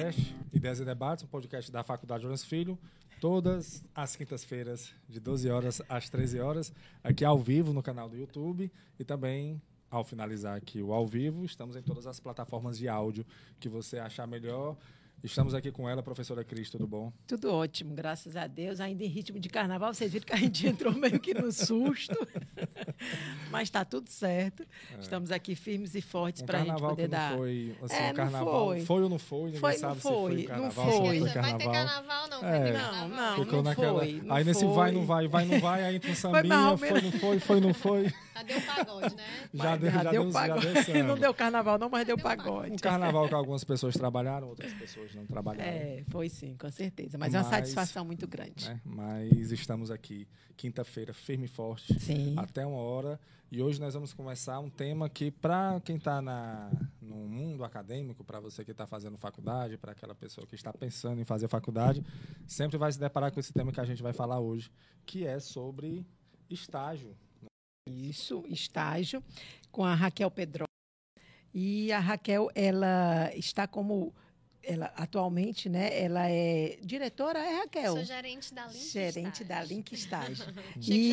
podcast Ideias e Debates, um podcast da Faculdade Lourenço Filho, todas as quintas-feiras, de 12 horas às 13 horas, aqui ao vivo no canal do YouTube e também ao finalizar aqui o ao vivo, estamos em todas as plataformas de áudio que você achar melhor. Estamos aqui com ela, professora Cris, tudo bom? Tudo ótimo, graças a Deus. Ainda em ritmo de carnaval, vocês viram que a gente entrou meio que no susto. Mas está tudo certo. É. Estamos aqui firmes e fortes um para a gente poder dar. Foi, assim, é, um carnaval. Foi. foi. ou não foi? Ninguém foi, sabe foi, se foi carnaval. Não foi. foi carnaval. Vai ter carnaval, não? É. Não, não, Ficou não naquela... foi. Não aí nesse foi. vai, não vai, vai, não vai, aí entra um sambinha, foi, foi, não foi, foi, não foi. Já deu pagode, né? Já, deu, já, deu, pagode. Já deu não deu carnaval, não, mas deu, deu pagode. Um carnaval que algumas pessoas trabalharam, outras pessoas não trabalharam. É, foi sim, com certeza. Mas, mas é uma satisfação muito grande. Né? Mas estamos aqui, quinta-feira, firme e forte. Sim. Até uma hora. E hoje nós vamos começar um tema que, para quem está no mundo acadêmico, para você que está fazendo faculdade, para aquela pessoa que está pensando em fazer faculdade, sempre vai se deparar com esse tema que a gente vai falar hoje, que é sobre estágio. Isso, estágio, com a Raquel Pedro. E a Raquel, ela está como ela atualmente, né? Ela é diretora, é Raquel. Sou gerente da Link Gerente Estágio. da Link Estágio. e,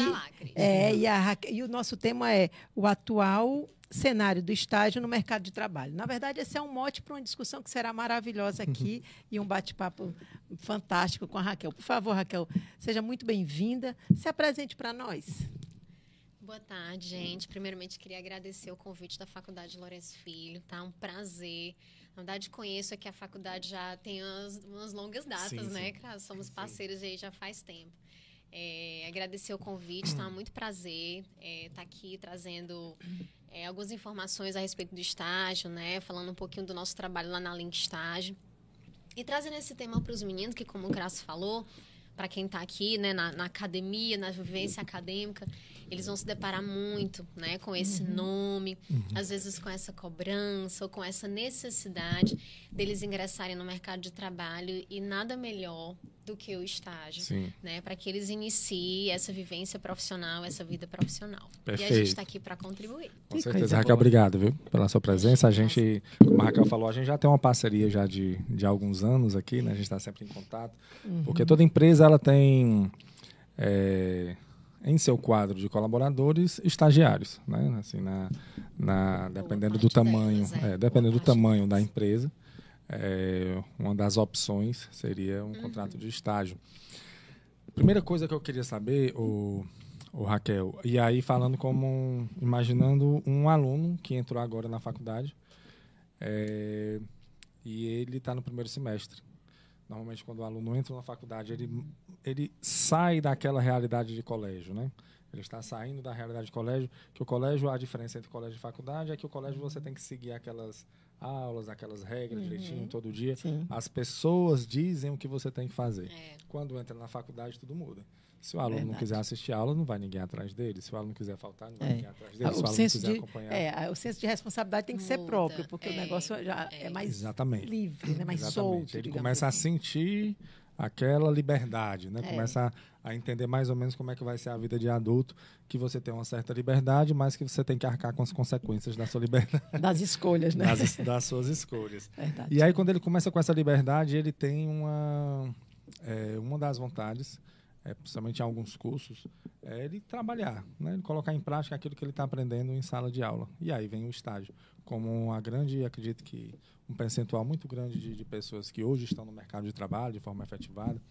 é, e, a Raquel, e o nosso tema é o atual cenário do estágio no mercado de trabalho. Na verdade, esse é um mote para uma discussão que será maravilhosa aqui e um bate-papo fantástico com a Raquel. Por favor, Raquel, seja muito bem-vinda. Se apresente para nós. Boa tarde, gente. Primeiramente, queria agradecer o convite da Faculdade Lourenço Filho. Tá um prazer na verdade, conheço aqui a faculdade já tem umas, umas longas datas, sim, né? Sim. Somos parceiros aí já faz tempo. É, agradecer o convite, tá? Muito prazer estar é, tá aqui trazendo é, algumas informações a respeito do estágio, né? Falando um pouquinho do nosso trabalho lá na Link Estágio. E trazendo esse tema para os meninos, que como o Crasso falou, para quem está aqui, né, na, na, academia, na vivência acadêmica, eles vão se deparar muito, né, com esse uhum. nome, uhum. às vezes com essa cobrança ou com essa necessidade deles ingressarem no mercado de trabalho e nada melhor do que o estágio, Sim. né, para que eles iniciem essa vivência profissional, essa vida profissional. Perfeito. E a gente está aqui para contribuir. Com certeza, Raquel, obrigado, viu, pela sua presença. A gente, como a Raquel falou, a gente já tem uma parceria já de, de alguns anos aqui, né? A gente está sempre em contato, uhum. porque toda empresa ela tem é, em seu quadro de colaboradores estagiários, né? Assim, na, na dependendo do tamanho, deles, é, dependendo do tamanho da empresa, é, uma das opções seria um uhum. contrato de estágio. Primeira coisa que eu queria saber, o, o Raquel, e aí falando como imaginando um aluno que entrou agora na faculdade é, e ele está no primeiro semestre. Normalmente, quando o aluno entra na faculdade, ele, ele sai daquela realidade de colégio, né? Ele está saindo da realidade de colégio, que o colégio, a diferença entre colégio e faculdade é que o colégio você tem que seguir aquelas aulas, aquelas regras uhum. direitinho todo dia. Sim. As pessoas dizem o que você tem que fazer. É. Quando entra na faculdade, tudo muda. Se o aluno Verdade. não quiser assistir a aula, não vai ninguém atrás dele. Se o aluno quiser faltar, não vai é. ninguém atrás dele. Se o, o aluno quiser de, acompanhar. É, o senso de responsabilidade tem que Muda. ser próprio, porque é. o negócio já é, é mais Exatamente. livre, né? mais Exatamente. solto. Ele começa assim. a sentir aquela liberdade, né? É. Começa a, a, entender mais ou menos como é que vai ser a vida de adulto, que você tem uma certa liberdade, mas que você tem que arcar com as consequências da sua liberdade. Das escolhas, né? Das, das suas escolhas. Verdade. E aí, quando ele começa com essa liberdade, ele tem uma, é, uma das vontades é, principalmente em alguns cursos, é ele trabalhar, né? ele colocar em prática aquilo que ele está aprendendo em sala de aula. E aí vem o estágio. Como a grande, acredito que um percentual muito grande de, de pessoas que hoje estão no mercado de trabalho de forma efetivada,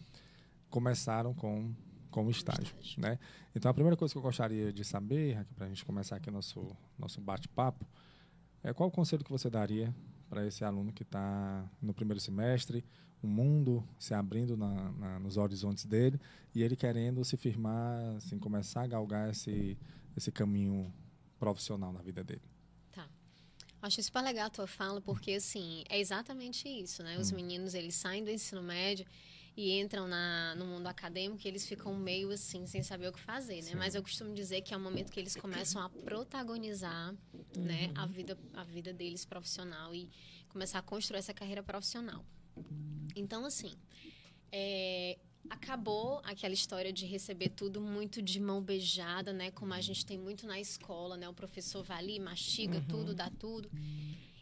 começaram com, com o estágio. estágio. Né? Então, a primeira coisa que eu gostaria de saber, para a gente começar aqui o nosso, nosso bate-papo, é qual o conselho que você daria para esse aluno que está no primeiro semestre, o mundo se abrindo na, na, nos horizontes dele e ele querendo se firmar, assim, começar a galgar esse, esse caminho profissional na vida dele. Tá. Acho super legal a tua fala, porque, assim, é exatamente isso, né? Os hum. meninos, eles saem do ensino médio e entram na, no mundo acadêmico e eles ficam meio assim, sem saber o que fazer, né? Sim. Mas eu costumo dizer que é o momento que eles começam a protagonizar, né, uhum. né, a vida, a vida deles profissional e começar a construir essa carreira profissional. Então, assim, é, acabou aquela história de receber tudo muito de mão beijada, né? Como a gente tem muito na escola, né? O professor vai ali, mastiga uhum. tudo, dá tudo.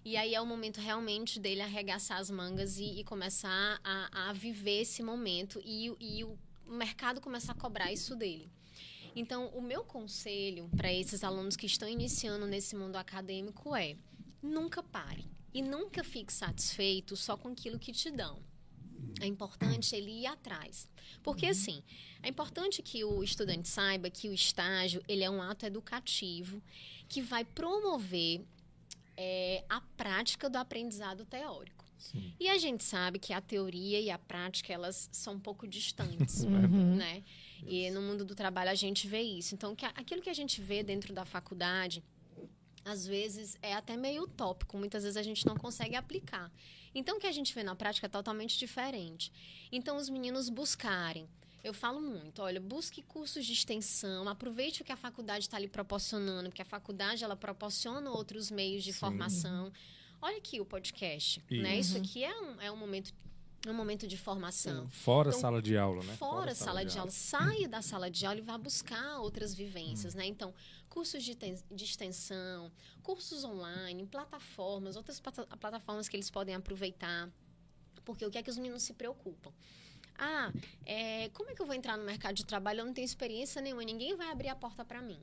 E aí é o momento realmente dele arregaçar as mangas e, e começar a, a, viver esse momento e, e o mercado começar a cobrar isso dele. Então, o meu conselho para esses alunos que estão iniciando nesse mundo acadêmico é: nunca pare e nunca fique satisfeito só com aquilo que te dão. É importante ele ir atrás. Porque, assim, é importante que o estudante saiba que o estágio ele é um ato educativo que vai promover é, a prática do aprendizado teórico. Sim. E a gente sabe que a teoria e a prática elas são um pouco distantes, uhum. né? E no mundo do trabalho a gente vê isso. Então, que, aquilo que a gente vê dentro da faculdade, às vezes é até meio utópico, muitas vezes a gente não consegue aplicar. Então, o que a gente vê na prática é totalmente diferente. Então, os meninos buscarem. Eu falo muito, olha, busque cursos de extensão, aproveite o que a faculdade está lhe proporcionando, porque a faculdade ela proporciona outros meios de Sim. formação. Olha aqui o podcast, Isso. né? Isso aqui é um, é um momento um momento de formação. Fora então, sala de aula, né? Fora, fora sala, sala, de, de aula. aula. Saia da sala de aula e vá buscar outras vivências, hum. né? Então, cursos de, de extensão, cursos online, plataformas, outras plataformas que eles podem aproveitar. Porque o que é que os meninos se preocupam? Ah, é, como é que eu vou entrar no mercado de trabalho? Eu não tenho experiência nenhuma, ninguém vai abrir a porta para mim.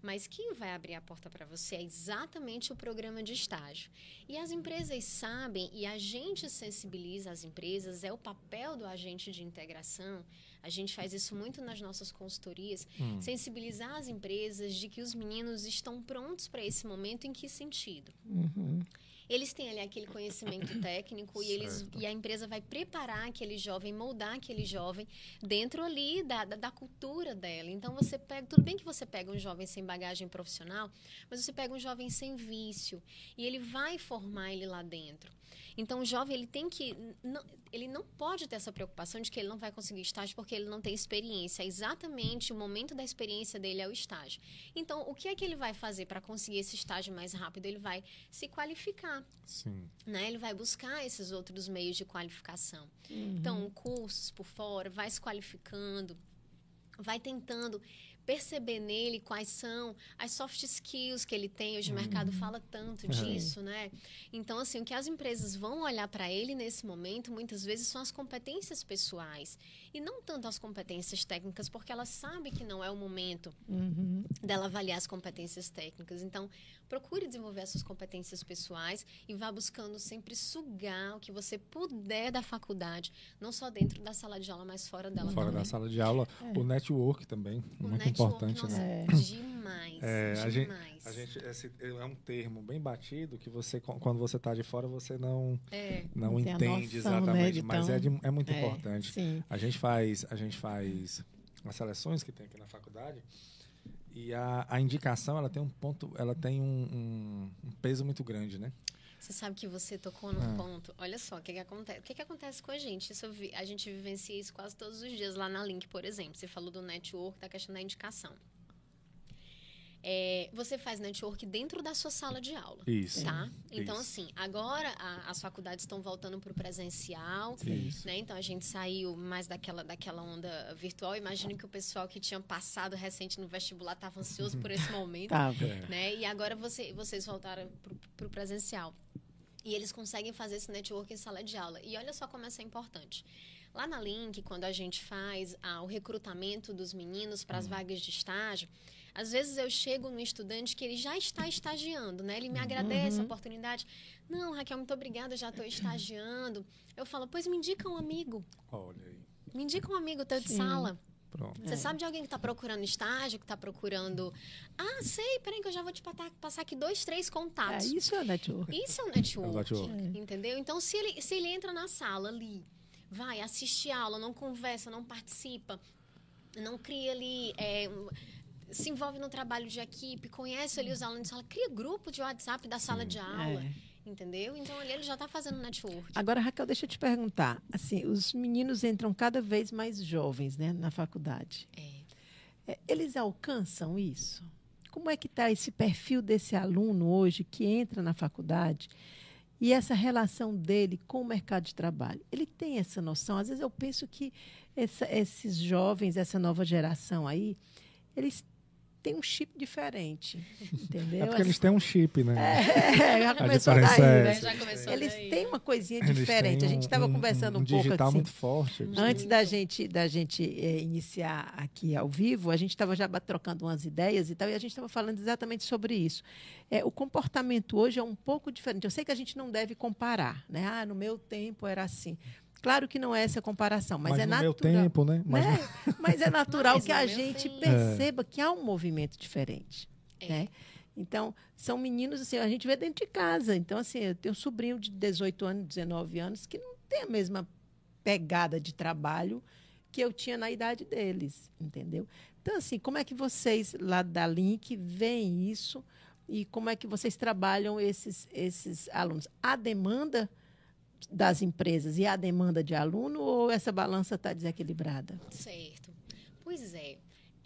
Mas quem vai abrir a porta para você é exatamente o programa de estágio. E as empresas sabem, e a gente sensibiliza as empresas, é o papel do agente de integração. A gente faz isso muito nas nossas consultorias, hum. sensibilizar as empresas de que os meninos estão prontos para esse momento em que sentido? Uhum. Eles têm ali aquele conhecimento técnico e, eles, e a empresa vai preparar aquele jovem, moldar aquele jovem dentro ali da, da, da, cultura dela. Então você pega, tudo bem que você pega um jovem sem bagagem profissional, mas você pega um jovem sem vício e ele vai formar ele lá dentro. Então, o jovem ele tem que. Não, ele não pode ter essa preocupação de que ele não vai conseguir estágio porque ele não tem experiência. É exatamente o momento da experiência dele é o estágio. Então, o que é que ele vai fazer para conseguir esse estágio mais rápido? Ele vai se qualificar. Sim. Né? Ele vai buscar esses outros meios de qualificação. Uhum. Então, cursos por fora, vai se qualificando, vai tentando perceber nele quais são as soft skills que ele tem. Hoje o mercado uhum. fala tanto disso, né? Então, assim, o que as empresas vão olhar para ele nesse momento, muitas vezes, são as competências pessoais. E não tanto as competências técnicas, porque ela sabe que não é o momento uhum. dela avaliar as competências técnicas. Então, procure desenvolver essas competências pessoais e vá buscando sempre sugar o que você puder da faculdade, não só dentro da sala de aula, mas fora dela fora também. da sala de aula, é. o network também, o muito importante, nossa, né? É. Demais, é, demais. A gente, a gente esse é um termo bem batido que você, quando você está de fora, você não, é. não entende noção, né, exatamente, né, mas tão... é, de, é muito é, importante. Sim. A gente faz, a gente faz as seleções que tem aqui na faculdade e a, a indicação ela tem um ponto, ela tem um, um, um peso muito grande, né? Você sabe que você tocou no ah. ponto. Olha só, o que, que acontece? O que, que acontece com a gente? Isso, a gente vivencia isso quase todos os dias lá na Link, por exemplo. Você falou do network, da questão da indicação. É, você faz network dentro da sua sala de aula. Isso. Tá? Então, Isso. assim, agora a, as faculdades estão voltando para o presencial. Isso. Né? Então, a gente saiu mais daquela, daquela onda virtual. Imagino que o pessoal que tinha passado recente no vestibular estava ansioso por esse momento. Tava. Né? E agora você, vocês voltaram para o presencial. E eles conseguem fazer esse network em sala de aula. E olha só como isso é importante. Lá na Link, quando a gente faz ah, o recrutamento dos meninos para as hum. vagas de estágio, às vezes eu chego no estudante que ele já está estagiando, né? Ele me agradece uhum. a oportunidade. Não, Raquel, muito obrigada, já estou estagiando. Eu falo, pois me indica um amigo. Olha aí. Me indica um amigo teu de Sim. sala. Pronto. Você é. sabe de alguém que está procurando estágio, que está procurando. Ah, sei, peraí, que eu já vou te passar aqui dois, três contatos. É, isso é o network. Isso é o network. É o network. Entendeu? Então, se ele, se ele entra na sala ali, vai, assiste a aula, não conversa, não participa, não cria ali. É, se envolve no trabalho de equipe, conhece ali os alunos de sala, cria grupo de WhatsApp da sala Sim, de aula. É. Entendeu? Então ali ele já está fazendo network. Agora, Raquel, deixa eu te perguntar. Assim, os meninos entram cada vez mais jovens né, na faculdade. É. é eles alcançam isso? Como é que está esse perfil desse aluno hoje que entra na faculdade e essa relação dele com o mercado de trabalho? Ele tem essa noção? Às vezes eu penso que essa, esses jovens, essa nova geração aí, eles tem um chip diferente, entendeu? É porque eles têm um chip, né? É, já começou daí, é né? Já começou Eles daí. têm uma coisinha Eles diferente. a gente estava um- conversando um, um pouco digital assim. muito forte. eles Antes da gente, da gente eh, iniciar aqui ao vivo, a gente estava já trocando umas ideias e tal, e a gente estava falando exatamente sobre isso. É, o comportamento hoje é um pouco diferente. Eu sei que a gente não deve comparar, né? Ah, no meu tempo era assim. Claro que não é essa comparação, mas, Mas é no natural. meu tempo, né? Mas né? Mas é natural Mas que a gente tempo. perceba que há um movimento diferente. É. Né? Então, são meninos, assim, a gente vê dentro de casa. Então, assim, eu tenho um sobrinho de 18 anos, 19 anos, que não tem a mesma pegada de trabalho que eu tinha na idade deles, entendeu? Então, assim, como é que vocês, lá da Link, veem isso e como é que vocês trabalham esses, esses alunos? Há demanda das empresas e há demanda de aluno ou essa balança está desequilibrada? Certo. Pois é.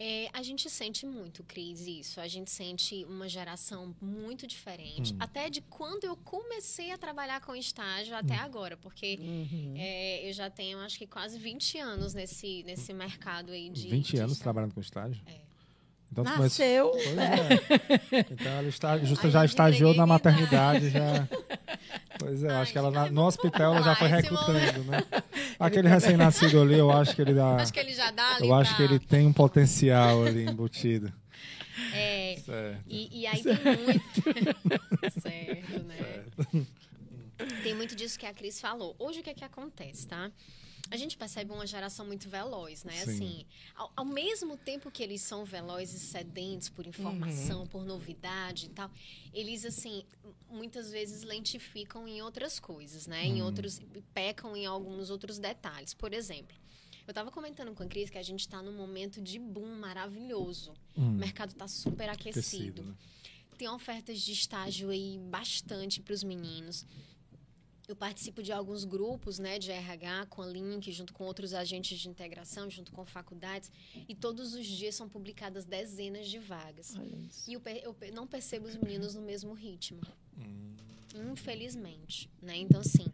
É, a gente sente muito, Cris, isso. A gente sente uma geração muito diferente. Até de quando eu comecei a trabalhar com estágio até agora. Porque Uhum. é, eu já tenho, acho que quase 20 anos nesse, nesse mercado aí de... 20 de anos estágio. trabalhando com estágio? É. Então, Nasceu. Pois é. Então ela está, já estagiou na maternidade, já. Pois é, Ai, acho que ela na- no hospital ela já foi recrutando, né? Aquele recém-nascido ali, eu acho que ele dá. Acho que ele já dá ali Eu acho que pra- ele tem um potencial ali embutido. É, Certo. E, e aí tem muito. certo, né? Tem muito disso que a Cris falou. Hoje o que é que acontece, tá? A gente percebe uma geração muito veloz, né? Sim. Assim, ao, ao mesmo tempo que eles são velozes e sedentos por informação, por novidade e tal, eles, assim, muitas vezes lentificam em outras coisas, né? Em outros. pecam em alguns outros detalhes. Por exemplo, eu estava comentando com a Cris que a gente está num momento de boom maravilhoso. O mercado está super aquecido. Aquecido, né? Tem ofertas de estágio aí bastante para os meninos. Eu participo de alguns grupos né, de RH com a Link, junto com outros agentes de integração, junto com faculdades, e todos os dias são publicadas dezenas de vagas. E eu, eu não percebo os meninos no mesmo ritmo, Hum. infelizmente. Né? Então, assim,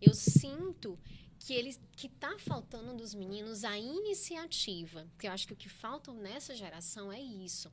eu sinto que eles que tá faltando dos meninos a iniciativa. Porque eu acho que o que falta nessa geração é isso.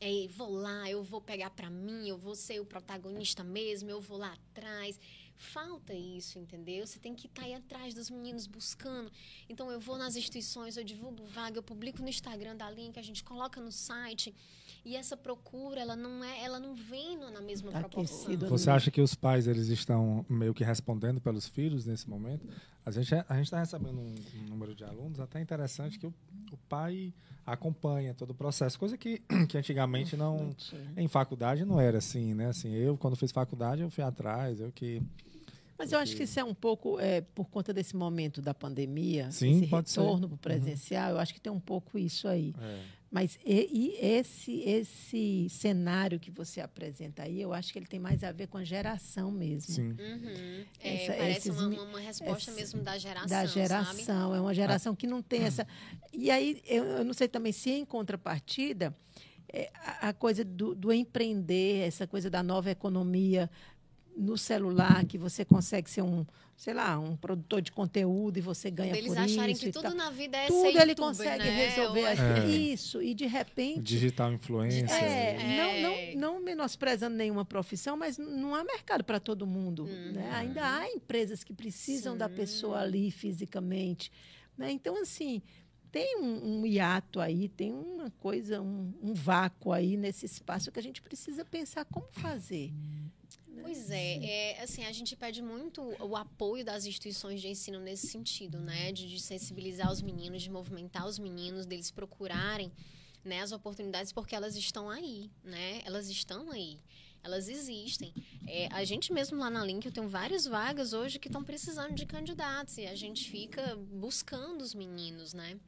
É, vou lá, eu vou pegar para mim, eu vou ser o protagonista mesmo, eu vou lá atrás. Falta isso, entendeu? Você tem que estar aí atrás dos meninos buscando. Então eu vou nas instituições, eu divulgo vaga, eu publico no Instagram da Link, a gente coloca no site. E essa procura, ela não é, ela não vem na mesma Tá proporção. Você acha que os pais eles estão meio que respondendo pelos filhos nesse momento? A gente a gente está recebendo um, um número de alunos até interessante que o, o pai acompanha todo o processo, coisa que, que antigamente não em faculdade não era assim, né? Assim, eu quando fiz faculdade eu fui atrás, eu que Mas eu acho que isso é um pouco é, por conta desse momento da pandemia, Sim, esse retorno para o presencial, eu acho que tem um pouco isso aí. é, Mas e, e esse, esse cenário que você apresenta aí, eu acho que ele tem mais a ver com a geração mesmo. sim. Uhum. É, Essa- parece esses uma, uma- resposta essa- mesmo da geração, da sabe? geração. É uma geração que não tem essa. E aí, eu, eu não sei também se em contrapartida, é, a, a coisa do, do empreender, essa coisa da nova economia no celular, que você consegue ser um, sei lá, um produtor de conteúdo e você ganha Eles por acharem isso que e tudo tal. na vida é Tudo ser ele youtuber, consegue né? resolver. É. Isso, e de repente. Digital influencer. É, É. Não, não, não menosprezando nenhuma profissão, mas não há mercado para todo mundo. Né? Ainda há empresas que precisam da Sim. pessoa ali fisicamente. Né? Então, assim, tem um, um hiato aí, tem uma coisa, um, um vácuo aí nesse espaço que a gente precisa pensar como fazer. Pois é, é, assim, a gente pede muito o apoio das instituições de ensino nesse sentido, né? De, de sensibilizar os meninos, de movimentar os meninos, deles procurarem né, as oportunidades, porque elas estão aí, né? Elas estão aí. Elas existem. É, a gente mesmo lá na Link, eu tenho várias vagas hoje que estão precisando de candidatos e a gente fica buscando os meninos, né?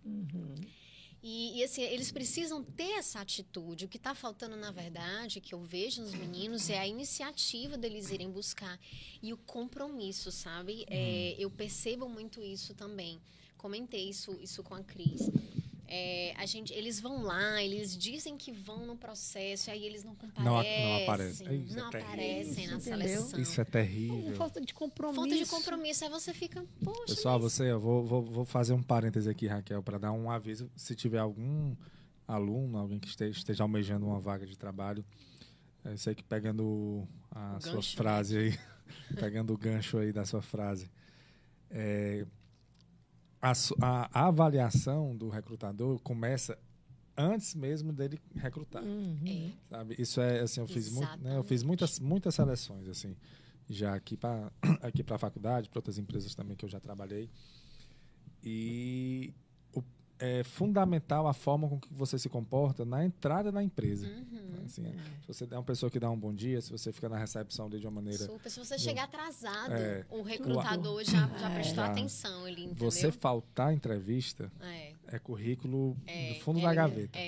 E, e, assim, eles precisam ter essa atitude. O que está faltando, na verdade, que eu vejo nos meninos, é a iniciativa deles irem buscar. E o compromisso, sabe? É, eu percebo muito isso também. Comentei isso, isso com a Cris. É, a gente, eles vão lá, eles dizem que vão no processo, aí eles não comparecem. Não, não aparecem. Isso não é terrível. aparecem na Entendeu? seleção. Isso é terrível. Falta de compromisso. Falta de compromisso. Aí você fica, poxa. Pessoal, mas- você, eu vou, vou, vou fazer um parêntese aqui, Raquel, para dar um aviso. Se tiver algum aluno, alguém que esteja, esteja almejando uma vaga de trabalho, é, sei que pegando a sua gancho, né? frase né? aí, pegando o gancho aí da sua frase, é, a, a, avaliação do recrutador começa antes mesmo dele recrutar, uhum. É. sabe? Isso é assim, eu fiz muito, né, eu fiz muitas muitas seleções assim, já aqui para aqui para a faculdade, para outras empresas também que eu já trabalhei. E é fundamental a forma com que você se comporta na entrada da empresa. Uhum. Assim, é. Se você é uma pessoa que dá um bom dia, se você fica na recepção de uma maneira. Super. Se você chegar atrasado, é, o recrutador já, já é. prestou atenção ali. Entendeu? Você faltar entrevista é, é currículo é, do fundo da gaveta.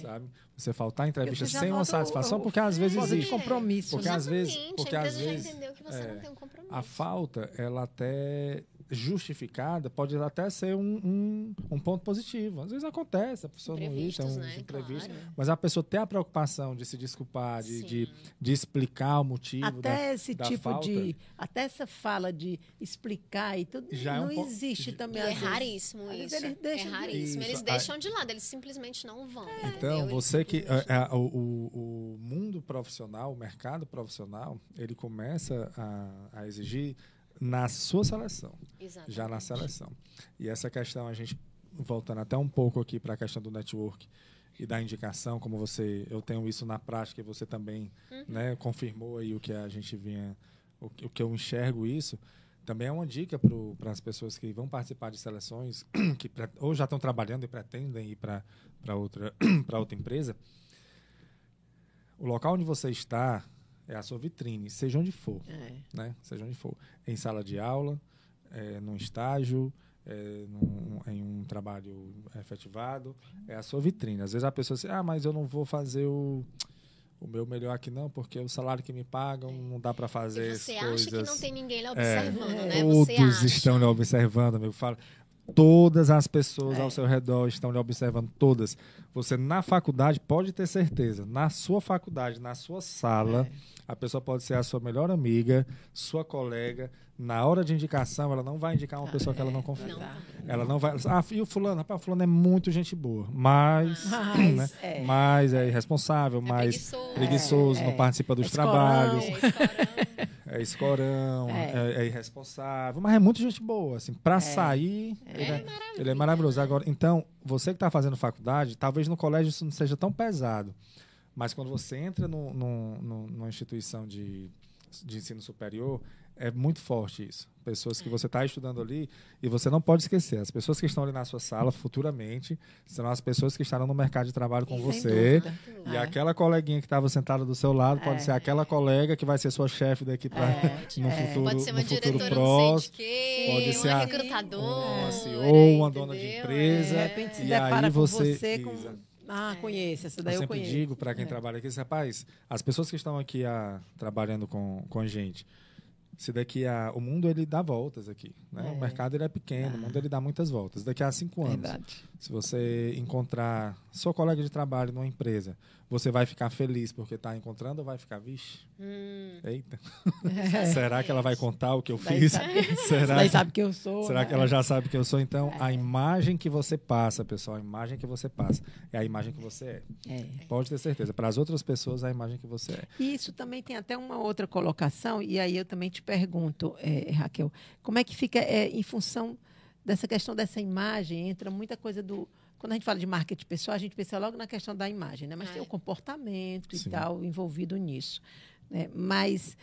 Sabe? Você faltar entrevista sem uma satisfação, porque às vezes existe. compromisso. Porque às vezes. Porque às vezes. entendeu que você não tem um compromisso. A falta, ela até justificada pode até ser um, um, um, ponto positivo. Às vezes acontece, a pessoa não ir, tem um né? imprevisto. Claro. Mas a pessoa ter a preocupação de se desculpar, de, de, de, explicar o motivo. Até da, esse da tipo falta, de. Até essa fala de explicar e tudo. Já não é um existe também. É raríssimo isso. Eles deixam é raríssimo. Isso. Eles deixam de lado, eles simplesmente não vão. É. Então, você que. É, é, o, o, o mundo profissional, o mercado profissional, ele começa a, a exigir na sua seleção. Exatamente. Já na seleção. E essa questão, a gente, voltando até um pouco aqui para a questão do network e da indicação, como você, eu tenho isso na prática e você também uhum. né, confirmou aí o que a gente vinha, o, o que eu enxergo isso, também é uma dica para as pessoas que vão participar de seleções, que ou já estão trabalhando e pretendem ir para outra, outra empresa. O local onde você está, é a sua vitrine, seja onde for. É. Né? Seja onde for. Em sala de aula, é, num estágio, é, num, em um trabalho efetivado. É a sua vitrine. Às vezes a pessoa diz, ah, mas eu não vou fazer o, o meu melhor aqui não, porque o salário que me pagam não dá para fazer e você acha coisas... que não tem ninguém lhe observando, é, né? Todos estão lhe observando, amigo. Fala, todas as pessoas é. ao seu redor estão lhe observando, todas. Você na faculdade pode ter certeza, na sua faculdade, na sua sala, é. A pessoa pode ser a sua melhor amiga, sua colega. Na hora de indicação, ela não vai indicar uma pessoa que ela não confia. Não. Ela não vai. Ah, e o fulano? Rapaz, o fulano é muito gente boa. Mas, mas, né? é. mas é irresponsável, é mais preguiçoso, preguiçoso é, não participa dos trabalhos. É escorão, é, é, irresponsável, mas é muito gente boa, assim, para sair, ele é, ele é maravilhoso. Agora, então, você que está fazendo faculdade, talvez no colégio isso não seja tão pesado, mas quando você entra no, no, no, numa instituição de, de ensino superior, é muito forte isso. Pessoas que você está estudando ali e você não pode esquecer. As pessoas que estão ali na sua sala futuramente serão as pessoas que estarão no mercado de trabalho com Sem você. E é. aquela coleguinha que estava sentada do seu lado pode é. ser aquela colega que vai ser sua chefe daqui para é. no é. futuro Pode ser uma diretora próximo, pode ser uma recrutadora, uma CEO, uma dona de empresa. De repente e aí você, você com ah, é. conheço, essa daí eu, eu sempre conheço. digo para quem é. trabalha aqui, rapaz, as pessoas que estão aqui a, ah, trabalhando com, com a gente, se daqui a o mundo ele dá voltas aqui né? É. o mercado ele é pequeno ah. o mundo ele dá muitas voltas daqui a cinco anos Verdade. se você encontrar sua colega de trabalho numa empresa você vai ficar feliz porque está encontrando ou vai ficar vixe hum. eita é. será que ela vai contar o que eu fiz será Daí sabe que eu sou será né? que ela já sabe que eu sou então é. a imagem que você passa pessoal a imagem que você passa é a imagem que você é, é. pode ter certeza para as outras pessoas a imagem que você é e isso também tem até uma outra colocação e aí eu também te pergunto, é, Raquel, como é que fica é, em função dessa questão dessa imagem? Entra muita coisa do. Quando a gente fala de marketing pessoal, a gente pensa logo na questão da imagem, né? mas tem o comportamento Sim. e tal envolvido nisso. Né? Mas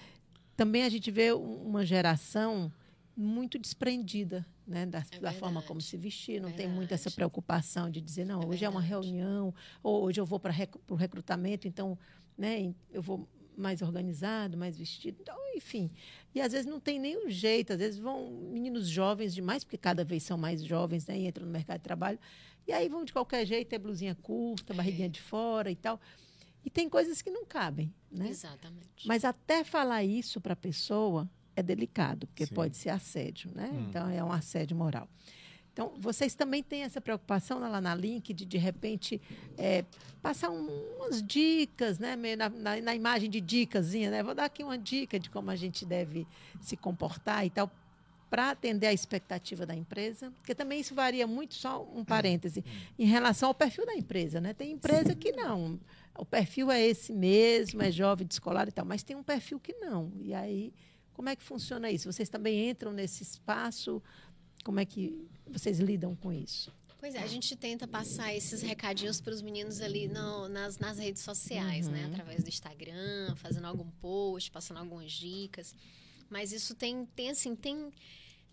também a gente vê uma geração muito desprendida né, da, é da forma como se vestir, não tem muito essa preocupação de dizer, não, é hoje verdade. é uma reunião, ou hoje eu vou para o recrutamento, então né, eu vou mais organizado, mais vestido. Então, enfim. E às vezes não tem nem o jeito, às vezes vão meninos jovens demais, porque cada vez são mais jovens, né? E entram no mercado de trabalho. E aí vão de qualquer jeito, é blusinha curta, é. barriguinha de fora e tal. E tem coisas que não cabem, né? Exatamente. Mas até falar isso para a pessoa é delicado, porque Sim. pode ser assédio, né? Hum. Então é um assédio moral. Então, vocês também têm essa preocupação lá na Link de, de repente, é, passar um, umas dicas, né? Na, na, na, imagem de dicasinha, né? Vou dar aqui uma dica de como a gente deve se comportar e tal, para atender a expectativa da empresa? Porque também isso varia muito, só um parêntese, em relação ao perfil da empresa. Né? Tem empresa Sim. que não. O perfil é esse mesmo, é jovem, descolado e tal, mas tem um perfil que não. E aí, como é que funciona isso? Vocês também entram nesse espaço? Como é que vocês lidam com isso? Pois é, a gente tenta passar esses recadinhos para os meninos ali no, nas, nas redes sociais, né? uhum. né? Através do Instagram, fazendo algum post, passando algumas dicas. Mas isso tem, tem assim, tem,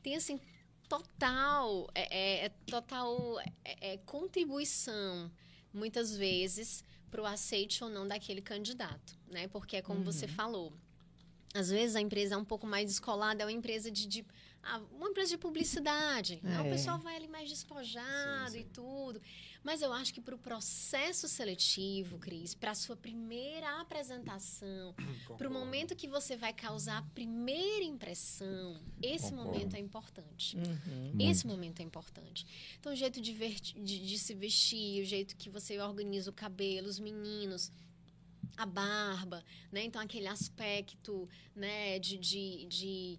tem assim, total, é, é, é total é, é, contribuição, muitas vezes, para o aceite ou não daquele candidato, né? Porque é como uhum. você falou. Às vezes a empresa é um pouco mais descolada, é uma empresa de, de ah, uma empresa de publicidade. É. o pessoal vai ali mais despojado sim, sim. e tudo. Mas eu acho que para o processo seletivo, Cris, para a sua primeira apresentação, para o momento que você vai causar a primeira impressão, esse Concordo. momento é importante. Uhum. Esse momento é importante. Então, o jeito de, ver, de, de se vestir, o jeito que você organiza o cabelo, os meninos a barba, né? Então aquele aspecto, né, de, de, de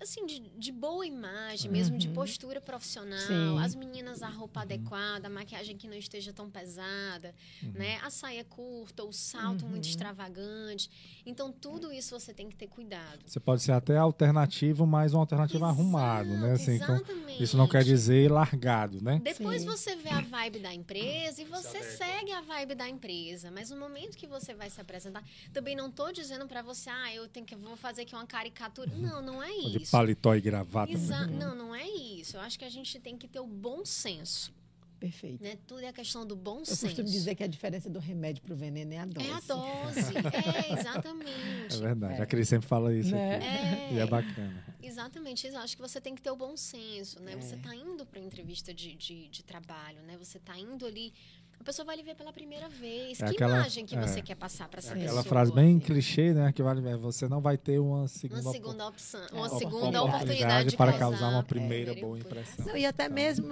assim, de, de boa imagem mesmo, uhum. de postura profissional. Sim. As meninas, a roupa uhum. adequada, a maquiagem que não esteja tão pesada, uhum. né? A saia curta, o salto muito uhum. extravagante. Então, tudo isso você tem que ter cuidado. Você pode ser até alternativo, mas uma alternativa Exato, arrumado, né? Assim, exatamente. isso não quer dizer largado, né? Depois Sim. você vê a vibe da empresa e você segue a vibe da empresa. Mas no momento que você vai se apresentar, também não estou dizendo para você, ah, eu tenho que vou fazer aqui uma caricatura. Uhum. Não, não é isso paletó e gravata. Exa não, não é isso. Eu acho que a gente tem que ter o bom senso. Perfeito. Né? Tudo é a questão do bom Eu senso. Eu costumo dizer que a diferença do remédio para o veneno é a dose. É a dose, é, exatamente. É verdade, é. a Cris sempre fala isso né? aqui. É. E é bacana. Exatamente, eu acho que você tem que ter o bom senso, né? É. Você está indo para entrevista de, de, de, trabalho, né? Você está indo ali a pessoa vai lhe ver pela primeira vez. É que aquela, imagem que é, você quer passar para essa é pessoa? Aquela frase bem clichê, né? Que vale, você não vai ter uma segunda, uma segunda opção, uma segunda oportunidade para causar uma primeira boa impressão. Não, e até então, mesmo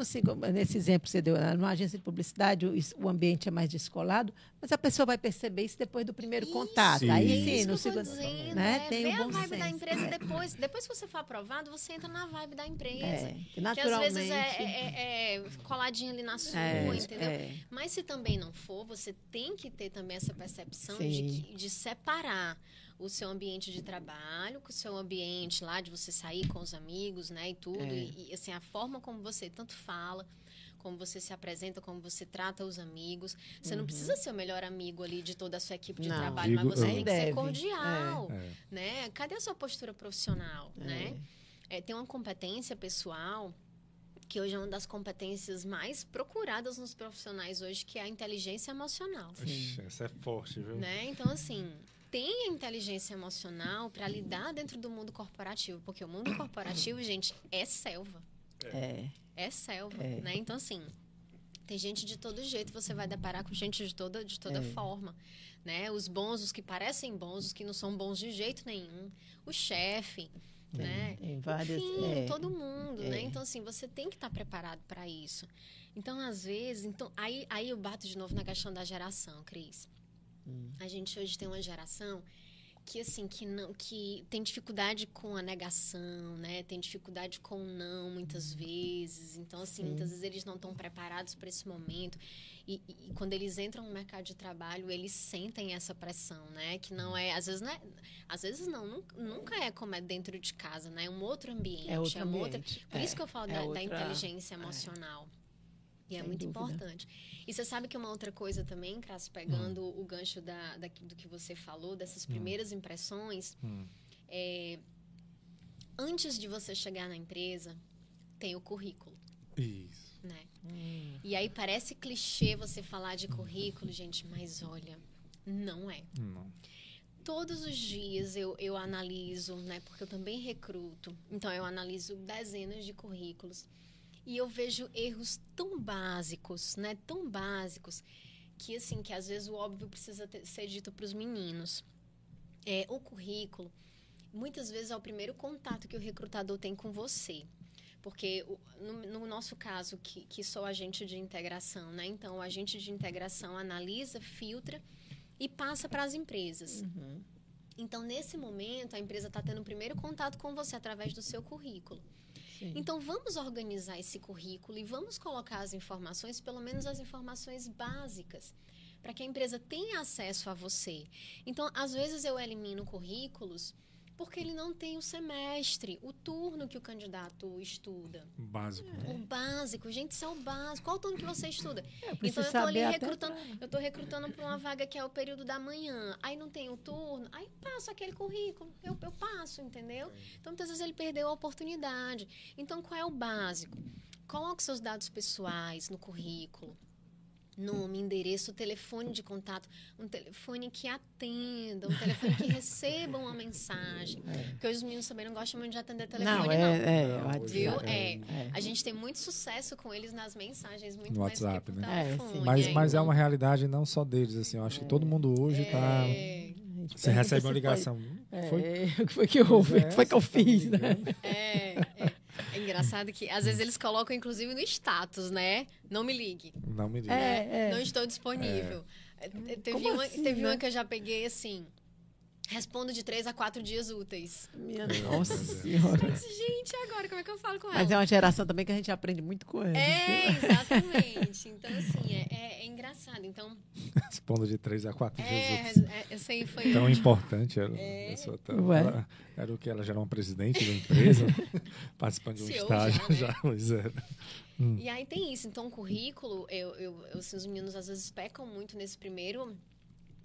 nesse exemplo que você deu, numa agência de publicidade, o, o ambiente é mais descolado, mas a pessoa vai perceber isso depois do primeiro isso, contato. Sim. Aí sim, no segundo. Dizendo, né? É, tem Vê um a vibe senso. da empresa depois. Depois que você for aprovado, você entra na vibe da empresa. É, que naturalmente. Às vezes é, é, é coladinho ali na sua, é, entendeu? É. Mas se também não for, você tem que ter também essa percepção de, de separar o seu ambiente de trabalho, com o seu ambiente lá de você sair com os amigos, né, e tudo, é. e, e, assim a forma como você tanto fala, como você se apresenta, como você trata os amigos. Você uhum. não precisa ser o melhor amigo ali de toda a sua equipe de não, trabalho, digo, mas você tem que deve. ser cordial, é. né? Cadê a sua postura profissional, é. né? É, tem uma competência pessoal que hoje é uma das competências mais procuradas nos profissionais hoje, que é a inteligência emocional. Ixi, essa é forte, viu? Né? Então, assim, tem a inteligência emocional para lidar dentro do mundo corporativo, porque o mundo corporativo, gente, é selva. É. É selva, é. né? Então, assim, tem gente de todo jeito, você vai deparar com gente de toda, de toda é. forma, né? Os bons, os que parecem bons, os que não são bons de jeito nenhum. O chefe, tem, né? Tem várias. Enfim, é, todo mundo, né? é. né? Então, assim, você tem que estar preparado para isso. Então, às vezes, então, aí, aí eu bato de novo na questão da geração, Cris. Hum. A gente hoje tem uma geração que assim que não que tem dificuldade com a negação né? Tem dificuldade com o não muitas vezes. Então assim Sim. muitas vezes eles não estão preparados para esse momento. E, e, quando eles entram no mercado de trabalho eles sentem essa pressão né? Que não é às vezes não é, às vezes não nunca é como é dentro de casa né? É um outro ambiente é outro é ambiente. Outra, por é, isso que eu falo é da, outra, da, inteligência é. emocional e é muito dúvida. importante. E você sabe que uma outra coisa também, Cras, pegando hum. o gancho da, da, do que você falou, dessas hum. primeiras hum. impressões, hum. É, antes de você chegar na empresa, tem o currículo. Isso. Né? Hum. E aí parece clichê você falar de currículo, gente, mas olha, não é. Não. Todos os dias eu, eu analiso, né? Porque eu também recruto. Então eu analiso dezenas de currículos. E eu vejo erros tão básicos, né? Tão básicos que assim que às vezes o óbvio precisa ter, ser dito para os meninos. É, o currículo muitas vezes é o primeiro contato que o recrutador tem com você. Porque no, no nosso caso, que, que sou agente de integração, né? Então, o agente de integração analisa, filtra e passa para as empresas. Uhum. Então, nesse momento, a empresa está tendo o primeiro contato com você através do seu currículo. Sim. Então, vamos organizar esse currículo e vamos colocar as informações, pelo menos as informações básicas, para que a empresa tenha acesso a você. Então, às vezes eu elimino currículos porque ele não tem o semestre, o turno que o candidato estuda. Básico. É. O básico, gente, isso é o básico. Qual o turno que você estuda? Eu então eu estou ali recrutando, eu estou recrutando para uma vaga que é o período da manhã. Aí não tem o turno, aí passo aquele currículo, eu, eu passo, entendeu? Então muitas vezes ele perdeu a oportunidade. Então qual é o básico? Coloque seus dados pessoais no currículo nome, endereço, telefone de contato, um telefone que atenda, um telefone que receba uma mensagem. É. Porque hoje os meninos também não gostam muito de atender telefone, não. É, não. É, não, viu? É, é, A gente tem muito sucesso com eles nas mensagens, muito no mais WhatsApp, né? É, mas, mas é uma realidade não só deles, assim. Eu acho que todo mundo hoje está... Você recebe uma ligação. Foi, é, o que foi que eu, é, foi que eu fiz, né? É, é. É engraçado que às vezes eles colocam, inclusive, no status, né? Não me ligue. Não me ligue. É, é. Não estou disponível. É. Teve, uma, assim, teve né? uma que eu já peguei assim. Respondo de três a quatro dias úteis. Minha nossa senhora. Gente, agora como é que eu falo com ela? Mas é uma geração também que a gente aprende muito com ela. É, exatamente. Então, assim, é, é, é engraçado. Então. Respondo de três a quatro é, dias úteis. É, essa aí foi. Tão importante. Era, é. tão, ela, era o que? Ela já era uma presidente da empresa, participando de um CEO estágio. Já, né? já pois é. Hum. E aí tem isso. Então, o currículo, eu, eu, eu, assim, os meninos às vezes pecam muito nesse primeiro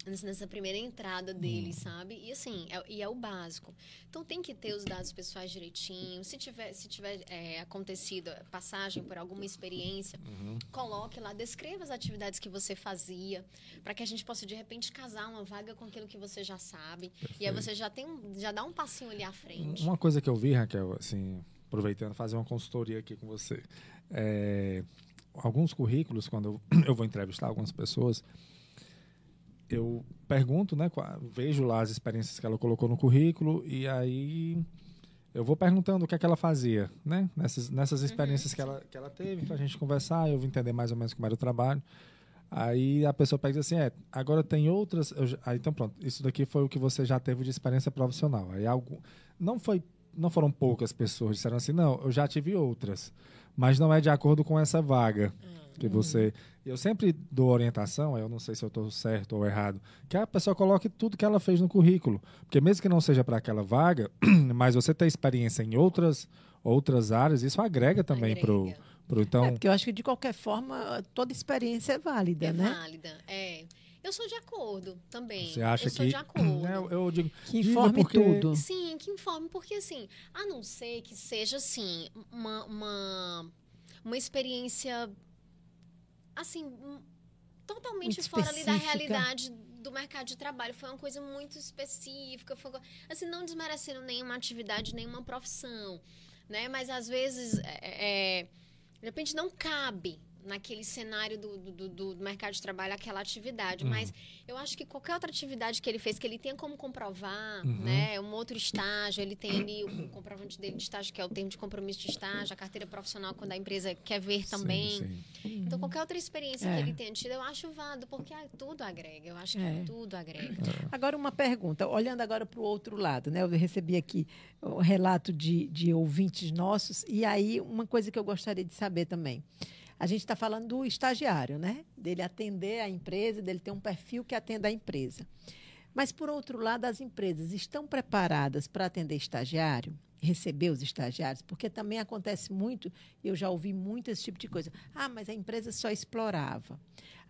nessa primeira entrada dele, hum. sabe? E assim, é, e é o básico. Então tem que ter os dados pessoais direitinho. Se tiver, se tiver é, acontecido passagem por alguma experiência, uhum. coloque lá, descreva as atividades que você fazia, para que a gente possa de repente casar uma vaga com aquilo que você já sabe. Perfeito. E aí você já tem já dá um passinho ali à frente. Uma coisa que eu vi, Raquel, assim, aproveitando fazer uma consultoria aqui com você. É, alguns currículos, quando eu, eu vou entrevistar algumas pessoas, eu pergunto, né, vejo lá as experiências que ela colocou no currículo e aí eu vou perguntando o que é que ela fazia, né, nessas, nessas uhum. experiências uhum. que, ela, que ela teve para a gente conversar, eu vou entender mais ou menos como era o trabalho. Aí a pessoa pega assim, é, agora tem outras, eu, aí então pronto, isso daqui foi o que você já teve de experiência profissional. Aí algo, não foi, não foram poucas pessoas disseram assim, não, eu já tive outras, mas não é de acordo com essa vaga. Uhum que você. Eu sempre dou orientação, eu não sei se eu estou certo ou errado, que a pessoa coloque tudo que ela fez no currículo. Porque mesmo que não seja para aquela vaga, mas você ter experiência em outras, outras áreas, isso agrega também para o. Pro, então... É, porque eu acho que de qualquer forma toda experiência é válida, é né? É válida, é. Eu sou de acordo também. Você acha eu que. Sou de acordo. Eu, eu digo, que informe porque... tudo. Sim, que informe, porque assim, a não ser que seja assim, uma, uma, uma experiência assim, totalmente fora ali da realidade do mercado de trabalho. Foi uma coisa muito específica. Foi, assim, não desmerecendo nenhuma atividade, nenhuma profissão. Né? Mas às vezes, é, é, de repente, não cabe naquele cenário do, do, do, mercado de trabalho aquela atividade. Uhum. Mas eu acho que qualquer outra atividade que ele fez, que ele tenha como comprovar, uhum. né? Um outro estágio, ele tem ali o comprovante dele de estágio, que é o termo de compromisso de estágio, a carteira profissional, quando a empresa quer ver também. Sim, sim. Então, qualquer outra experiência é. que ele tenha tido, eu acho válido, porque tudo agrega. Eu acho que é. tudo agrega. É. Agora, uma pergunta. Olhando agora para o outro lado, né? Eu recebi aqui o relato de, de ouvintes nossos, e aí uma coisa que eu gostaria de saber também. A gente está falando do estagiário, né? Dele atender a empresa, dele ter um perfil que atenda a empresa. Mas, por outro lado, as empresas estão preparadas para atender estagiário, receber os estagiários? Porque também acontece muito, eu já ouvi muito esse tipo de coisa. Ah, mas a empresa só explorava.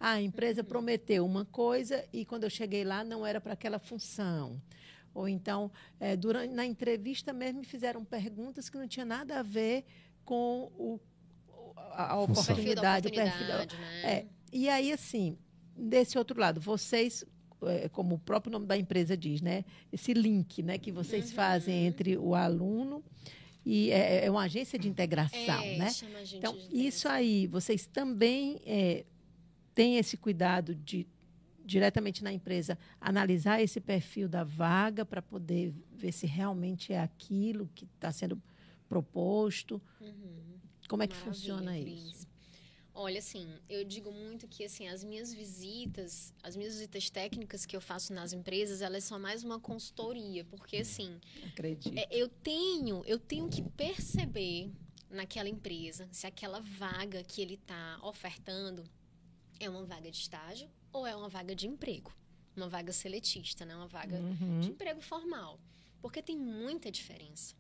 Ah, a empresa uhum. prometeu uma coisa e quando eu cheguei lá não era para aquela função. Ou então, é, durante, na entrevista mesmo, me fizeram perguntas que não tinham nada a ver com o a, a oportunidade, o perfil da, né? é, E aí, assim, desse outro lado, vocês, é, como o próprio nome da empresa diz, né? Esse link né, que vocês uhum. fazem entre o aluno e é, é uma agência de integração, é, né? então, isso aí, vocês também é, têm esse cuidado de diretamente na empresa analisar esse perfil da vaga para poder ver se realmente é aquilo que está sendo proposto. Uhum. Como é que Maravilha, funciona isso? Olha, assim, eu digo muito que assim as minhas visitas, as minhas visitas técnicas que eu faço nas empresas, elas são mais uma consultoria, porque assim, acredito. É, eu tenho, eu tenho que perceber naquela empresa se aquela vaga que ele está ofertando é uma vaga de estágio ou é uma vaga de emprego, uma vaga seletista, né? Uma vaga Uhum. de emprego formal, porque tem muita diferença.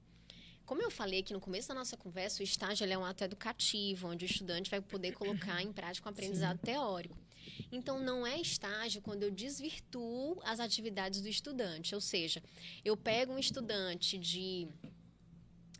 Como eu falei aqui no começo da nossa conversa, o estágio é um ato educativo, onde o estudante vai poder colocar em prática um aprendizado teórico. Então, não é estágio quando eu desvirtuo as atividades do estudante. Ou seja, eu pego um estudante de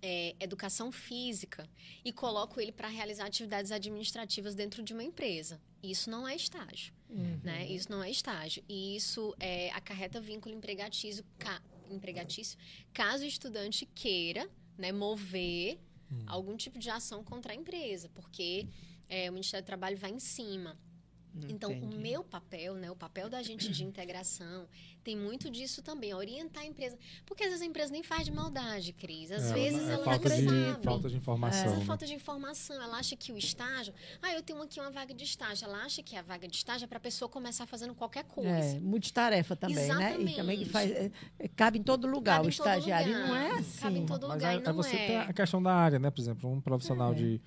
é, educação física e coloco ele para realizar atividades administrativas dentro de uma empresa. Isso não é estágio. Uhum. Né? Isso não é estágio. E isso é, acarreta vínculo empregatício, ca, empregatício caso o estudante queira né, mover Hum. algum tipo de ação contra a empresa, porque é, o Ministério do Trabalho vai em cima. Então, Entendi. o meu papel, né, o papel da gente de integração, tem muito disso também, orientar a empresa. Porque às vezes a empresa nem faz de maldade, Cris. Às É, vezes é ela falta não de, sabe. falta de informação. É né? falta de informação. Ela acha que o estágio. Ah, eu tenho aqui uma vaga de estágio. Ela acha que a vaga de estágio é para a pessoa começar fazendo qualquer coisa. É, multitarefa também, né? E Exatamente. também que faz, é, é, cabe em todo lugar. Cabe o estagiário lugar. não é assim. Cabe em todo Mas lugar aí, e não aí você é. tem a questão da área, né? Por exemplo, um profissional É. de,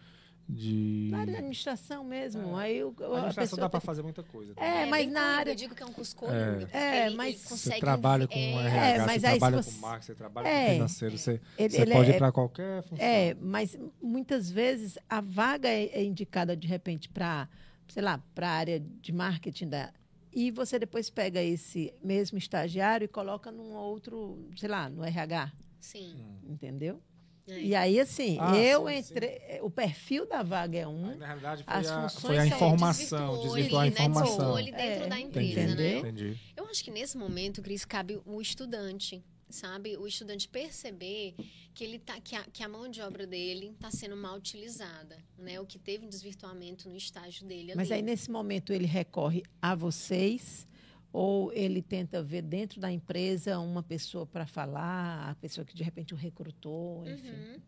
de. Na área da administração mesmo. É. Aí o, A a administração pessoa dá para tem- fazer muita coisa. É, mas na área- Eu digo que é um corrido. É, Ele- mas- ele Você consegue trabalha com é, RH, É, você mas aí se trabalha você- com marketing, você trabalha É. com financeiro, você, Ele- você ele pode é- ir para qualquer função. É, mas muitas vezes a vaga é, é indicada de repente para, sei lá, para a área de marketing da e você depois pega esse mesmo estagiário e coloca num outro, sei lá, no RH, Sim. entendeu? É. E aí assim, Ah, eu sim, entrei, o perfil da vaga é um, Aí, na realidade, foi, as a, funções foi a informação, Desvirtuou desvirtuar a ele, né? informação. Desvirtuou ele dentro É, da Entendi, empresa, né? entendi. Eu acho que nesse momento, Cris, cabe o estudante, sabe? O estudante perceber que ele tá, que a, que a mão de obra dele está sendo mal utilizada, né? O que teve um desvirtuamento no estágio dele mas ali. aí nesse momento ele recorre a vocês ou ele tenta ver dentro da empresa uma pessoa para falar, a pessoa que de repente o recrutou, enfim. Uhum.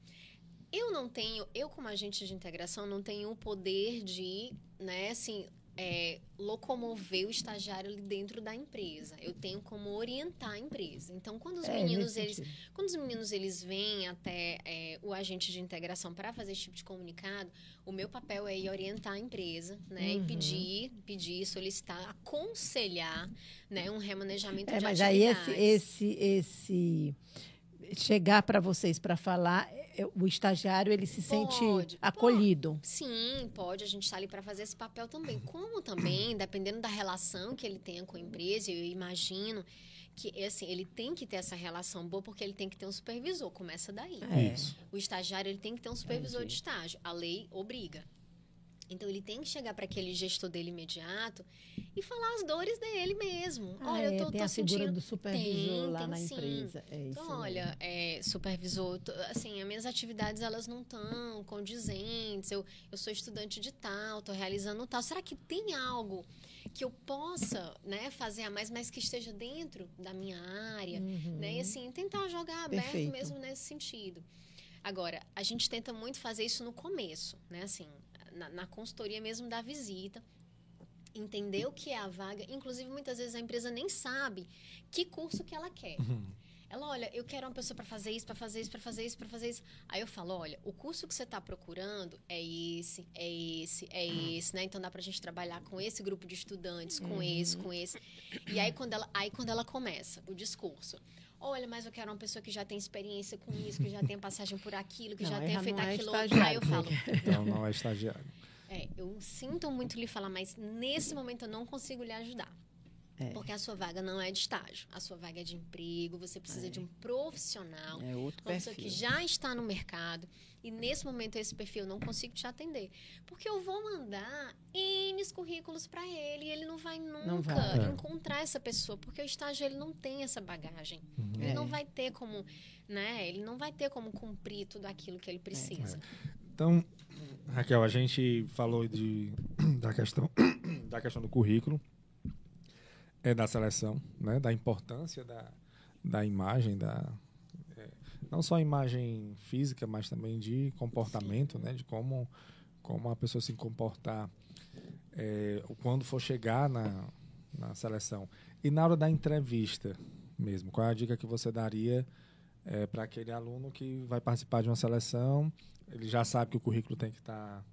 Eu não tenho, eu como agente de integração não tenho o poder de, né, assim, é, locomover o estagiário ali dentro da empresa. Eu tenho como orientar a empresa. Então, quando os É, meninos eles sentido. Quando os meninos eles vêm até é, o agente de integração para fazer esse tipo de comunicado, o meu papel é ir orientar a empresa, né, Uhum. e pedir, pedir, solicitar, aconselhar, né, um remanejamento É, de mas aí atividades. esse, esse, esse chegar para vocês para falar, o estagiário ele se Pode, sente pode. acolhido. Sim, pode, a gente está ali para fazer esse papel também. Como também, dependendo da relação que ele tenha com a empresa, eu imagino que assim, ele tem que ter essa relação boa porque ele tem que ter um supervisor, começa daí. É. Isso. O estagiário ele tem que ter um supervisor Entendi. de estágio. A lei obriga. Então ele tem que chegar para aquele gestor dele imediato e falar as dores dele mesmo. Ah, olha, é, eu tô, tem tô a figura sentindo. do supervisor Tem, lá tem na sim. empresa. É isso Então, mesmo. olha, é, supervisor, tô- assim, as minhas atividades elas não estão condizentes. Eu, eu sou estudante de tal, estou realizando tal. Será que tem algo que eu possa, né, fazer a mais, mas que esteja dentro da minha área? Uhum. né? E assim, tentar jogar aberto Perfeito. mesmo nesse sentido. Agora, a gente tenta muito fazer isso no começo, né? Assim, na, na consultoria mesmo da visita, entender o que é a vaga. Inclusive, muitas vezes a empresa nem sabe que curso que ela quer. Uhum. Ela, olha, eu quero uma pessoa para fazer isso, para fazer isso, para fazer isso, para fazer isso. Aí eu falo, olha, o curso que você está procurando é esse, é esse, é esse, né? Então dá para a gente trabalhar com esse grupo de estudantes, com Uhum. esse, com esse. E aí quando ela, aí quando ela começa o discurso, olha, mas eu quero uma pessoa que já tem experiência com isso, que já tem passagem por aquilo, que Não, já já feito é aquilo outro. Aí eu falo, Então não é estagiário. é, eu sinto muito lhe falar, mas nesse momento eu não consigo lhe ajudar. É. Porque a sua vaga não é de estágio, a sua vaga é de emprego, você precisa de um profissional, É outro uma pessoa perfil. que já está no mercado. E nesse momento esse perfil eu não consigo te atender. Porque eu vou mandar N currículos para ele e ele não vai nunca Não vai. É. encontrar essa pessoa, porque o estágio ele não tem essa bagagem. Uhum. Ele É. não vai ter como, né? Ele não vai ter como cumprir tudo aquilo que ele precisa. Então, Raquel, a gente falou de, da, questão, da questão do currículo, é, da seleção, né, da importância da, da imagem, da, é, não só a imagem física, mas também de comportamento, né, de como, como a pessoa se comportar é, quando for chegar na, na seleção. E na hora da entrevista mesmo, qual é a dica que você daria é, para aquele aluno que vai participar de uma seleção? Ele já sabe que o currículo tem que estar tá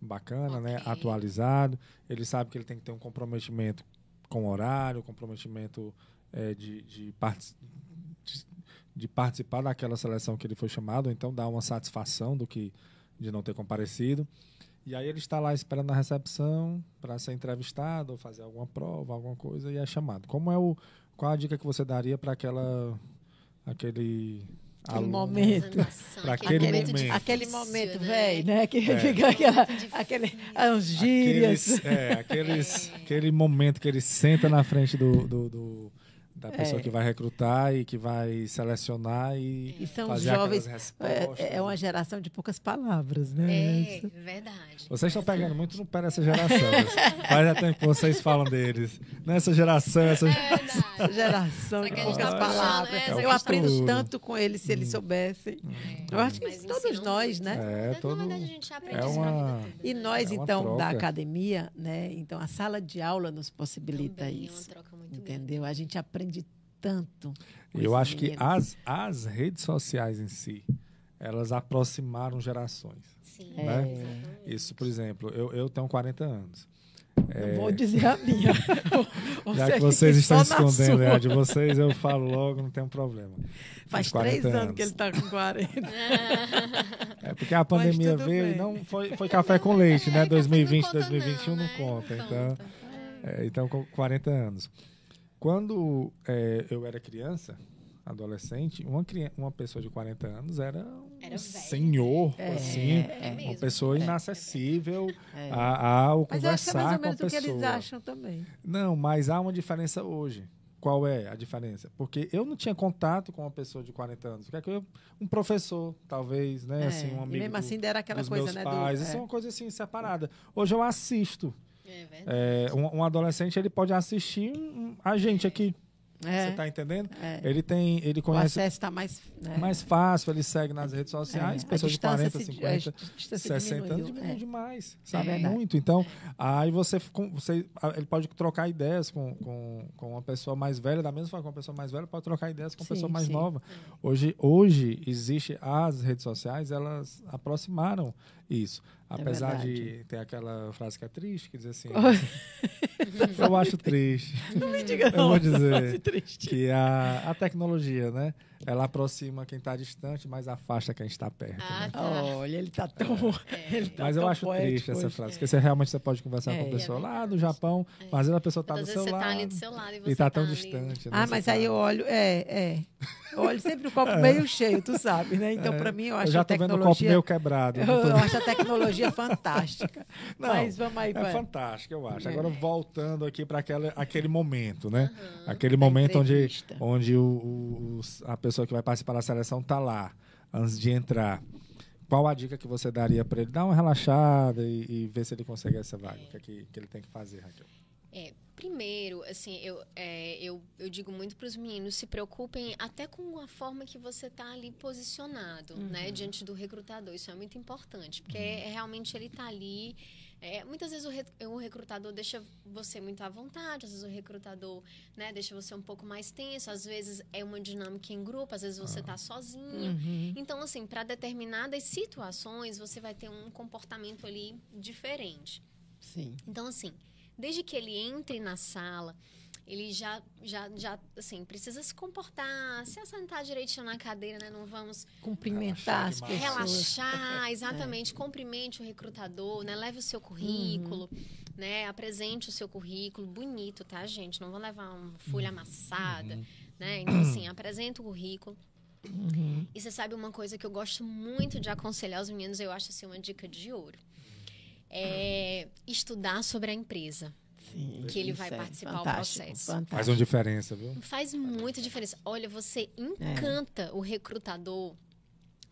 bacana, né, okay. né, atualizado. Ele sabe que ele tem que ter um comprometimento com horário, comprometimento é, de, de, part de, de, participar daquela seleção que ele foi chamado, então dar uma satisfação do que de não ter comparecido. E aí ele está lá esperando a recepção para ser entrevistado ou fazer alguma prova, alguma coisa e é chamado. Como é o qual a dica que você daria para aquela aquele Aquele momento. Para aquele, aquele momento. Aquele momento, velho, né? Que é. fica aquela, aquele, uns gírias. Aqueles, é, aqueles, é. aquele momento que ele senta na frente do, do, do da pessoa é. que vai recrutar e que vai selecionar e, e são fazer jovens é, é, uma geração de poucas palavras né é verdade vocês estão pegando muito no pé dessa geração faz tempo que vocês falam deles nessa geração essa, é geração de poucas tá palavras é, eu aprendo tanto com eles se eles hum. soubessem hum. eu acho que Mas todos nós né é todo verdade, a gente aprende é uma e nós então troca. da academia né então a sala de aula nos possibilita Também, isso entendeu grande. a gente aprende tanto. Eu acho que as, as redes sociais em si, elas aproximaram gerações. Sim. Né? É. Isso, por exemplo, eu, eu tenho 40 anos. É... Vou dizer a minha. Já que vocês estão escondendo a de vocês, eu falo logo, não tem um problema. Faz três anos. anos que ele está com 40. É porque a pandemia veio e não foi, foi café com leite, né? 2020, 2021 não conta. Então, é, então com 40 anos. Quando é, eu era criança, adolescente, uma, criança, uma pessoa de 40 anos era um era senhor, é, assim, é, uma pessoa é. inacessível é. a, ao mas conversar com a pessoa. que eles acham também. Não, mas há uma diferença hoje. Qual é a diferença? Porque eu não tinha contato com uma pessoa de 40 anos. Porque eu, um professor, talvez, né? É, assim, um amigo. E mesmo assim, era aquela dos coisa, meus né? Pais. Do, Isso é uma coisa assim, separada. Hoje eu assisto. É, é um, um, adolescente ele pode assistir um, a gente aqui. É. Você está entendendo? É. Ele tem, ele conhece. O acesso está mais, né? mais fácil, ele segue nas redes sociais, é. pessoas de 40, 50, 60 anos diminuiu é. demais, sabe? É muito. Então, aí você, você ele pode trocar ideias com, com, com uma pessoa mais velha, da mesma forma que uma pessoa mais velha pode trocar ideias com uma sim, pessoa mais sim. nova. Hoje, hoje existe as redes sociais, elas aproximaram isso. É Apesar é de ter aquela frase que é triste, que diz assim. eu acho triste. Não me diga não. Eu vou dizer que a, a tecnologia, né? Ela aproxima quem está distante, mas afasta quem está perto. Ah, né? tá. Olha, ele está tão. É. Ele tá mas tão eu acho triste essa frase, porque você realmente você pode conversar é, com a pessoa lá do Japão, é. mas às vezes a pessoa está do seu você lado. Tá ali do seu lado e você está tá tão distante. Né? Ah, mas aí eu olho, é, é. Eu olho sempre o copo meio cheio, tu sabe, né? Então, para mim, eu acho eu já a tecnologia. Vendo o copo meio quebrado. Eu, eu acho a tecnologia fantástica. Não, mas vamos aí, É fantástica, eu acho. Agora, voltando aqui para aquele momento, né? Uhum, aquele momento onde, onde o, o, a pessoa que vai participar da seleção está lá, antes de entrar. Qual a dica que você daria para ele? Dar uma relaxada e, e, ver se ele consegue essa vaga. O que, é que, que ele tem que fazer, Raquel? É, primeiro, assim, eu, é, eu, eu digo muito para os meninos, se preocupem até com a forma que você está ali posicionado, né, uhum. né, diante do recrutador. Isso é muito importante, porque uhum. é, realmente ele está ali é, muitas vezes o, re, o, recrutador deixa você muito à vontade, às vezes o recrutador né, deixa você um pouco mais tenso, às vezes é uma dinâmica em grupo, às vezes você está ah. sozinho. Uhum. Então, assim, para determinadas situações, você vai ter um comportamento ali diferente. Sim. Então, assim, desde que ele entre na sala, ele já, já, já, assim, precisa se comportar, se assentar direitinho na cadeira, né? Não vamos... Cumprimentar as pessoas. Relaxar, exatamente. É. Cumprimente o recrutador, né? Leve o seu currículo, uhum. né? Apresente o seu currículo. Bonito, tá, gente? Não vão levar uma folha amassada, uhum. né? Então, assim, apresenta o currículo. Uhum. E você sabe uma coisa que eu gosto muito de aconselhar os meninos, eu acho assim uma dica de ouro. É estudar sobre a empresa. Sim, que ele vai é participar do processo. Fantástico. Faz uma diferença, viu? Faz muita diferença. Olha, você encanta é. o recrutador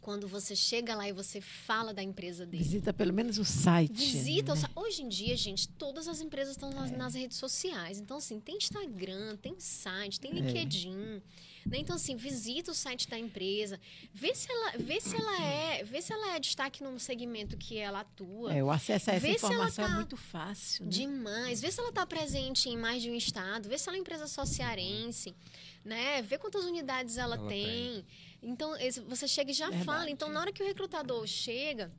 quando você chega lá e você fala da empresa dele. Visita pelo menos o site. Visita. né? o- Hoje em dia, gente, todas as empresas estão nas, nas redes sociais. Então, assim, tem Instagram, tem site, tem LinkedIn. né? Então, assim, visita o site da empresa, vê se ela, vê se ela é, vê se ela é destaque num segmento que ela atua. É, o acesso a essa Vê se ela informação tá é muito fácil. Né? Demais. Vê se ela está presente em mais de um estado, vê se ela é uma empresa sociarense, né? Vê quantas unidades ela, Ela tem. Então, esse- você chega e já fala. Então, na hora que o recrutador chega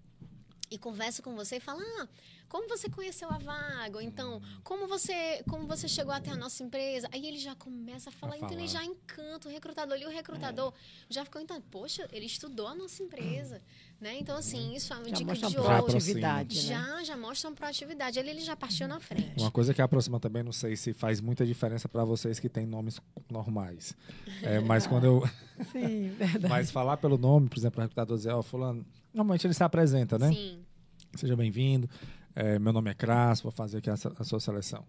e conversa com você e fala: ah, como você conheceu a vaga? Ou então, como você, como você chegou até a nossa empresa? Aí ele já começa a falar, A então ele falar. já encanta o recrutador. E o recrutador já ficou então, poxa, ele estudou a nossa empresa. Né? Então, assim, isso é uma Já dica mostra de ouro. proatividade, né? Já, já mostra uma proatividade. Ali ele já partiu na frente. Uma coisa que aproxima também, não sei se faz muita diferença para vocês que têm nomes normais. É, mas quando eu. Sim, verdade. Mas falar pelo nome, por exemplo, o recrutador dizer, ó, fulano. Normalmente ele se apresenta, né? Sim. Seja bem-vindo. É, meu nome é Crasso, vou fazer aqui a, a sua seleção.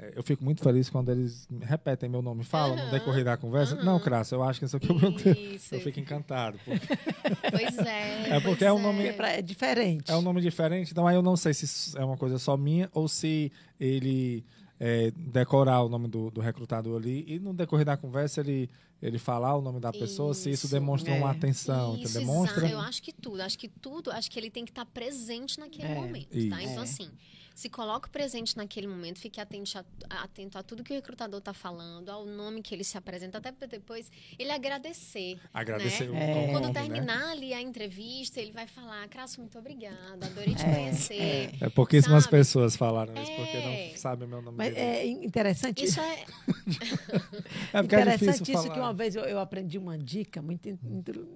É, eu fico muito feliz quando eles repetem meu nome. Falam no Aham, decorrer da conversa. aham. Não, Crasso, eu acho que isso aqui é o meu. Isso. Eu fico encantado. porque Pois é. É porque é um nome- É, pra- é diferente. É um nome diferente, então aí eu não sei se é uma coisa só minha ou se ele é, decorar o nome do, do recrutador ali e no decorrer da conversa ele, ele falar o nome da pessoa, se isso Isso. demonstra É. uma atenção, Isso, que demonstra. exato. Eu acho que tudo, acho que tudo, acho que ele tem que estar presente naquele É, momento, tá? isso. Então, É. assim, se coloque presente naquele momento, fique atento a, atento a tudo que o recrutador está falando, ao nome que ele se apresenta, até para depois ele agradecer. Agradecer né? o É. Quando né? terminar ali a entrevista, ele vai falar, Crasso, muito obrigada, adorei te É, conhecer. É pouquíssimas Sabe? pessoas falaram isso, porque É. não sabem o meu nome Mas é interessante. Isso é. É é interessante difícil isso falar. que uma vez eu, eu aprendi uma dica muito in-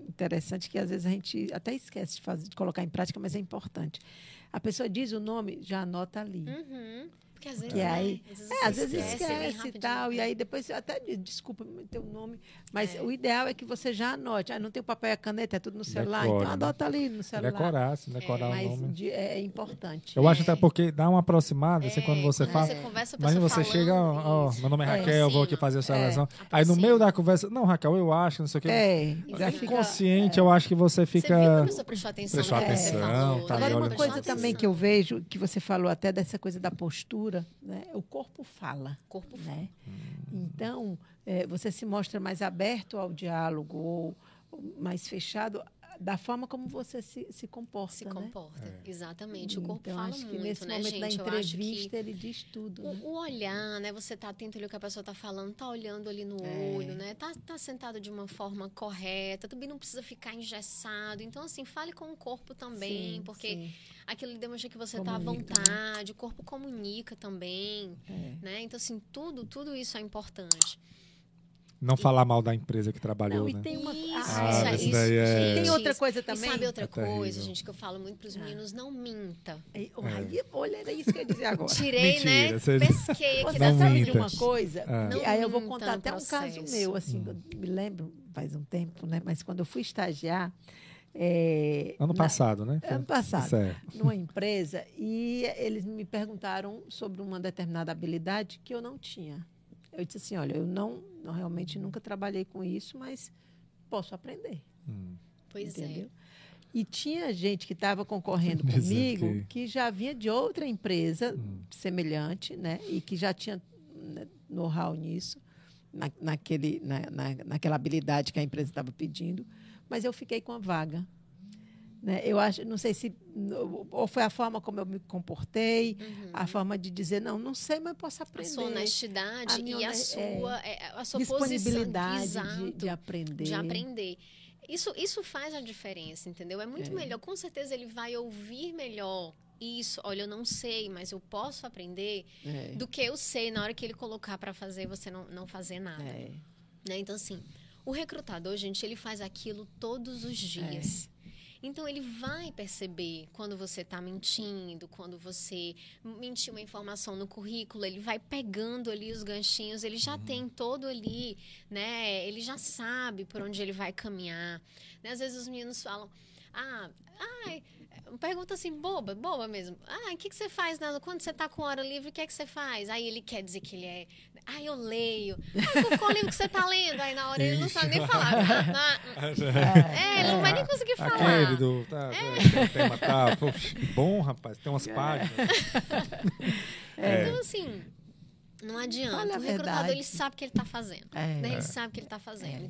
interessante que às vezes a gente até esquece de, fazer, de colocar em prática, mas é importante. A pessoa diz o nome, já anota ali. Uhum. Porque às vezes, Que né, aí- às vezes, É, você às vezes esquece e rapidinho. tal, e aí depois você até desculpa teu nome, mas É. o ideal é que você já anote. Ah, não tem o papel e a caneta, é tudo no celular, Decora, então né? adota ali no celular. Decorar, se decorar o Mas nome. de- é, é importante. Eu acho É. até porque dá uma aproximada, assim, É, quando você quando fala. você conversa, a pessoa você chega, ó, isso. meu nome é É. Raquel, eu vou aqui fazer a seleção. É, Aí no meio da conversa, não, Raquel, eu acho, não sei o que. É, já É. Inconsciente, eu acho que você Você viu que fica. a pessoa prestou atenção Prestou você atenção, tá né? Agora, uma coisa também que eu vejo, que você falou até dessa coisa da postura, né? o corpo fala. O corpo Né? Então, eh, você se mostra mais aberto ao diálogo ou mais fechado da forma como você se, se comporta. se né? comporta. É. Exatamente. O corpo então, fala acho que muito, nesse né, momento gente? da entrevista ele diz tudo. né? O, o olhar, né? Você tá atento ali ao que a pessoa tá falando, tá olhando ali no É. olho, né? Tá, tá sentado de uma forma correta, também não precisa ficar engessado. Então, assim, fale com o corpo também, Sim, porque sim, aquilo demonstra que você tá à Comunica, né? vontade, o corpo comunica também, é. né? Então, assim, tudo, tudo isso é importante. Não falar mal da empresa que trabalhou, Não, e né? tem uma. Isso, Ah, isso, Ah, é isso, daí é- Tem outra isso. coisa E também. sabe outra É terrível. coisa, gente, que eu falo muito pros Ah. meninos? Não minta. Aí, aí, olha, era isso que eu ia dizer agora. Tirei, Mentira, né? você- Pesquei aqui Você Não dessa sabe minta. de uma coisa? Não aí eu vou contar até um caso processo. meu, assim, Hum. eu me lembro, faz um tempo, né? Mas quando eu fui estagiar. é, Ano na- passado, né? Ano passado. Certo. numa empresa e eles me perguntaram sobre uma determinada habilidade que eu não tinha. Eu disse assim, olha, eu não, não realmente nunca trabalhei com isso, mas posso aprender, Hum. Pois entendeu? E tinha gente que estava concorrendo comigo que- que... já vinha de outra empresa Hum. semelhante, né? E que já tinha né, know-how nisso, na, naquele, na, na, naquela habilidade que a empresa estava pedindo, mas eu fiquei com a vaga. Né? Eu acho, não sei se ou foi a forma como eu me comportei, Uhum. a forma de dizer não, não sei, mas posso A aprender. sua honestidade A e a sua, é, a sua disponibilidade posição de, de aprender. de aprender. Isso, isso faz a diferença, entendeu? É muito É. melhor. Com certeza ele vai ouvir melhor isso. Olha, eu não sei, mas eu posso aprender É, do que eu sei na hora que ele colocar para fazer você não, não fazer nada. é. né? Então, assim, o recrutador, gente, ele faz aquilo todos os dias. Então, ele vai perceber quando você está mentindo, quando você mentiu uma informação no currículo, ele vai pegando ali os ganchinhos, ele já tem todo ali, né? Ele já sabe por onde ele vai caminhar. Né? Às vezes os meninos falam, ah, ai, pergunta assim, boba, boba mesmo. Ah, o que, que você faz né? quando você tá com hora livre? O que é que você faz? Aí ele quer dizer que ele é. Ah, eu leio. Ah, qual livro que você tá lendo? Aí na hora ele não sabe nem falar. é, ele não vai nem conseguir falar. Aquele do. Tá, é. tema tá. Poxa, que bom, rapaz. Tem umas páginas. É. Então, assim. Não adianta. Olha o recrutador, ele sabe o que ele está fazendo. É. Né? Ele sabe o que ele está fazendo. É.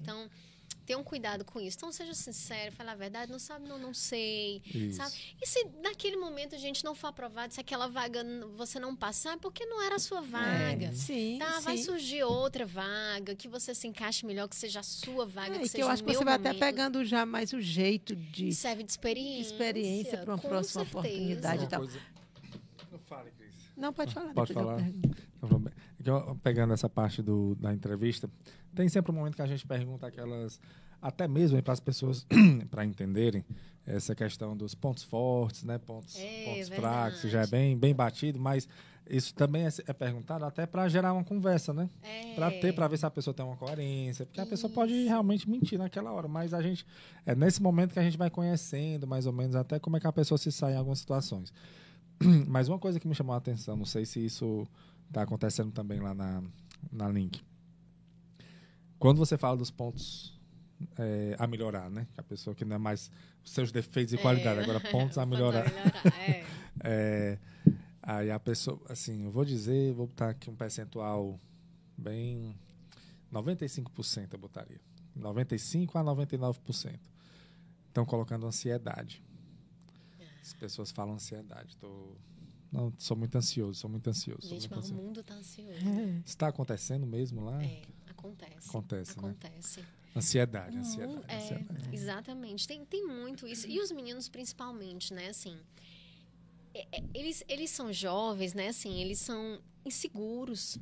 Então, tenham cuidado com isso. Então, seja sincero, fale a verdade. Não sabe, não, não sei. Sabe? E se naquele momento a gente não for aprovado, se aquela vaga você não passar, é porque não era a sua vaga. É. Sim, tá? sim. Vai surgir outra vaga, que você se encaixe melhor, que seja a sua vaga, é, que, que seja eu acho que você vai até pegando já mais o jeito de... Serve de experiência. De experiência para uma próxima certeza. oportunidade e tal. Coisa... Não fale, Cris. Não, pode falar. Pode falar. Pegando essa parte do, da entrevista, tem sempre um momento que a gente pergunta aquelas, até mesmo para as pessoas para entenderem essa questão dos pontos fortes, né, pontos, é, pontos fracos, já é bem, bem batido, mas isso também é, é perguntado até para gerar uma conversa, né? É. Para ter, para ver se a pessoa tem uma coerência, porque isso. a pessoa pode realmente mentir naquela hora, mas a gente é nesse momento que a gente vai conhecendo mais ou menos até como é que a pessoa se sai em algumas situações. Mas uma coisa que me chamou a atenção, não sei se isso está acontecendo também lá na, na Link. Quando você fala dos pontos é, a melhorar, né? A pessoa que não é mais seus defeitos e é, qualidade, agora pontos a melhorar. melhorar é. é. aí a pessoa, assim, eu vou dizer, vou botar aqui um percentual bem 95% eu botaria. 95 a 99%. Estão colocando ansiedade. As pessoas falam ansiedade. Tô não, sou muito ansioso, sou muito ansioso. Gente, muito mas ansioso. o mundo está ansioso. É. Está acontecendo mesmo lá? É, acontece. Acontece, né? Acontece. Né? Ansiedade, ansiedade, é, ansiedade. Exatamente. Tem, tem muito isso. E os meninos, principalmente, né? Assim, é, é, eles, eles são jovens, né? Assim, eles são inseguros.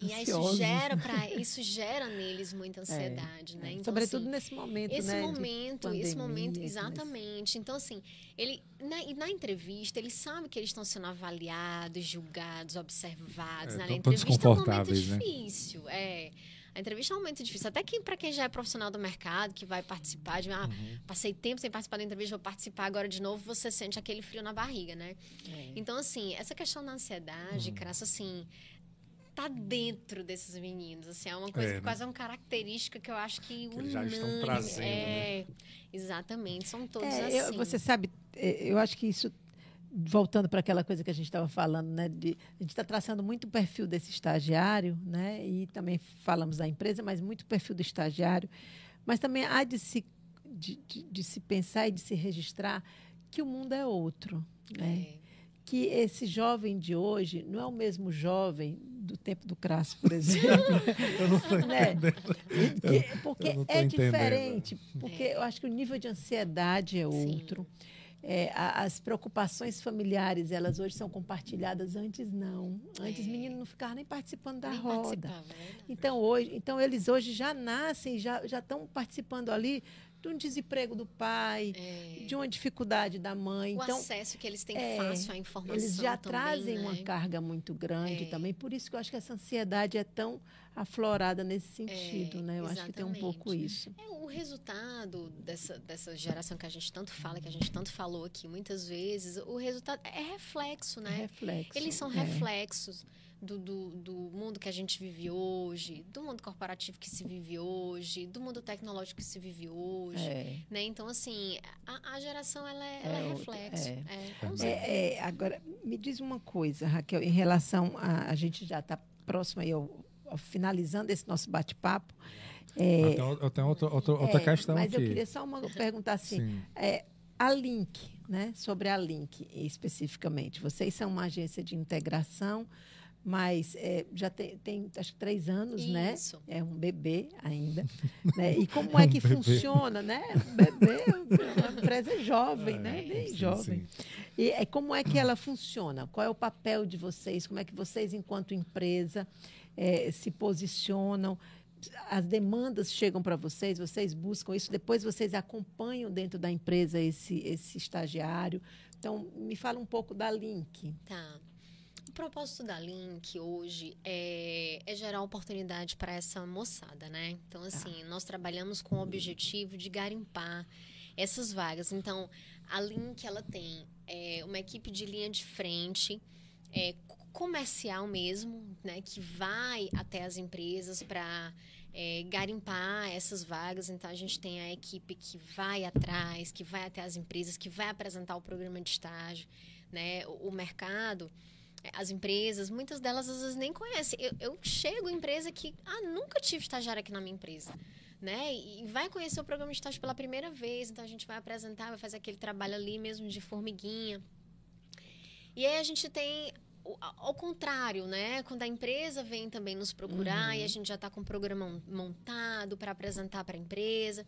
E aí isso gera para isso gera neles muita é, ansiedade, é, né? Então, Sobretudo assim, nesse momento, esse né? momento, pandemia, esse momento, exatamente. Mas... Então assim, ele na, na, entrevista ele sabe que eles estão sendo avaliados, julgados, observados. É, né? A entrevista é um momento né? difícil, é. A entrevista é um momento difícil. Até quem, para quem já é profissional do mercado, que vai participar de. Ah, uhum. passei tempo sem participar da entrevista, vou participar agora de novo, você sente aquele frio na barriga, né? É. Então, assim, essa questão da ansiedade, uhum. Crasso, assim, tá dentro desses meninos. Assim, é uma coisa é, que né? quase é uma característica que eu acho que, que eles já estão trazendo. É, né? exatamente, são todos é, assim. Eu, você sabe, é, eu acho que isso voltando para aquela coisa que a gente estava falando, né, de, a gente está traçando muito o perfil desse estagiário, né, e também falamos da empresa, mas muito o perfil do estagiário, mas também há de se, de, de, de se pensar e de se registrar que o mundo é outro, né? É. Que esse jovem de hoje não é o mesmo jovem do tempo do Crasso, por exemplo. eu não estou né? Porque é diferente, porque é. eu acho que o nível de ansiedade é outro. É, as preocupações familiares, elas hoje são compartilhadas, antes não. Antes é. menino não ficava nem participando da nem roda. Né? Então, hoje, então, eles hoje já nascem, já estão participando ali de um desemprego do pai, é. de uma dificuldade da mãe. O então, acesso que eles têm é, fácil à informação. Eles já também, trazem né? uma carga muito grande é. também. Por isso que eu acho que essa ansiedade é tão aflorada nesse sentido, é, né? Eu exatamente. acho que tem um pouco isso. É, o resultado dessa, dessa geração que a gente tanto fala, que a gente tanto falou aqui muitas vezes, o resultado é reflexo, né? É reflexo. Eles são é. reflexos do, do, do, mundo que a gente vive hoje, do mundo corporativo que se vive hoje, do mundo tecnológico que se vive hoje. É. Né? Então, assim, a, a geração ela é, ela é reflexo. É. É, é. agora, me diz uma coisa, Raquel, em relação a. A gente já está próximo aí ao, ao, finalizando esse nosso bate-papo. É, eu tenho outra, outra, outra questão mas aqui. Mas eu queria só uma, perguntar assim. É, a Link, né? Sobre a Link especificamente. Vocês são uma agência de integração mas é, já tem, tem, acho que três anos, né? Isso. né? É um bebê ainda. né? E como é, é que um funciona, né? Um bebê, uma empresa jovem, é, né? Bem sim, jovem. Sim. E é, como é que ela funciona? Qual é o papel de vocês? Como é que vocês, enquanto empresa, é, se posicionam? As demandas chegam para vocês, vocês buscam isso, depois vocês acompanham dentro da empresa esse, esse estagiário. Então, me fala um pouco da Link. Tá propósito da Link hoje é, é gerar oportunidade para essa moçada, né? Então, tá. assim, nós trabalhamos com o objetivo de garimpar essas vagas. Então, a Link ela tem é, uma equipe de linha de frente, é, comercial mesmo, né, que vai até as empresas para é, garimpar essas vagas. Então, a gente tem a equipe que vai atrás, que vai até as empresas, que vai apresentar o programa de estágio. Né? O, o mercado, as empresas, muitas delas às vezes nem conhecem. Eu, eu chego em empresa que, ah, nunca tive estagiário aqui na minha empresa. Né? E vai conhecer o programa de estágio pela primeira vez. Então, a gente vai apresentar, vai fazer aquele trabalho ali mesmo de formiguinha. E aí a gente tem ao contrário, né? Quando a empresa vem também nos procurar uhum. e a gente já está com o programa montado para apresentar para a empresa.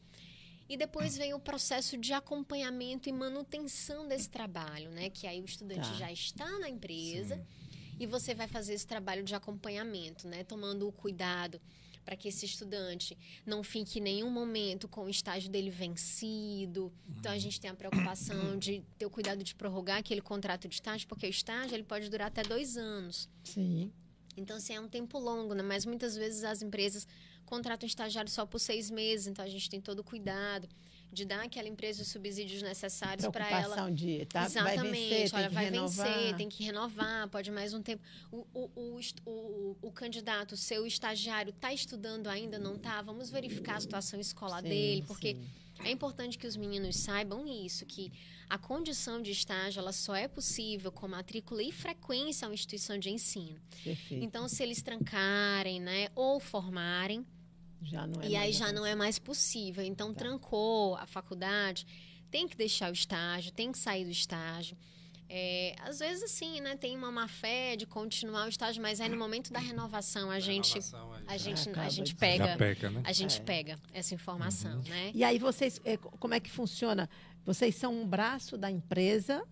E depois vem o processo de acompanhamento e manutenção desse trabalho, né? Que aí o estudante tá. já está na empresa Sim. e você vai fazer esse trabalho de acompanhamento, né? Tomando o cuidado para que esse estudante não fique em nenhum momento com o estágio dele vencido. Então a uhum. gente tem a preocupação de ter o cuidado de prorrogar aquele contrato de estágio, porque o estágio ele pode durar até dois anos. Sim. Então, assim, é um tempo longo, né? Mas muitas vezes as empresas contratam estagiário só por seis meses, então a gente tem todo o cuidado de dar àquela empresa os subsidios necessários para ela. de tá, Exatamente, vai vencer, olha, vai renovar. vencer, tem que renovar, pode mais um tempo. O, o, o, o, o candidato, o seu estagiário, está estudando ainda, não está? Vamos verificar a situação escolar sim, dele, porque sim. é importante que os meninos saibam isso, que a condição de estágio ela só é possível com matrícula e frequência a uma instituição de ensino. Perfeito. Então, se eles trancarem, né, ou formarem, já não é e aí já não é mais possível. Então, tá. trancou a faculdade, tem que deixar o estágio, tem que sair do estágio. É, às vezes, assim, né, tem uma má fé de continuar o estágio, mas aí no momento da renovação a gente, renovação, a gente, a gente pega, pega né? a gente é. pega essa informação, uhum. né? E aí vocês, é, como é que funciona? Vocês são um braço da empresa,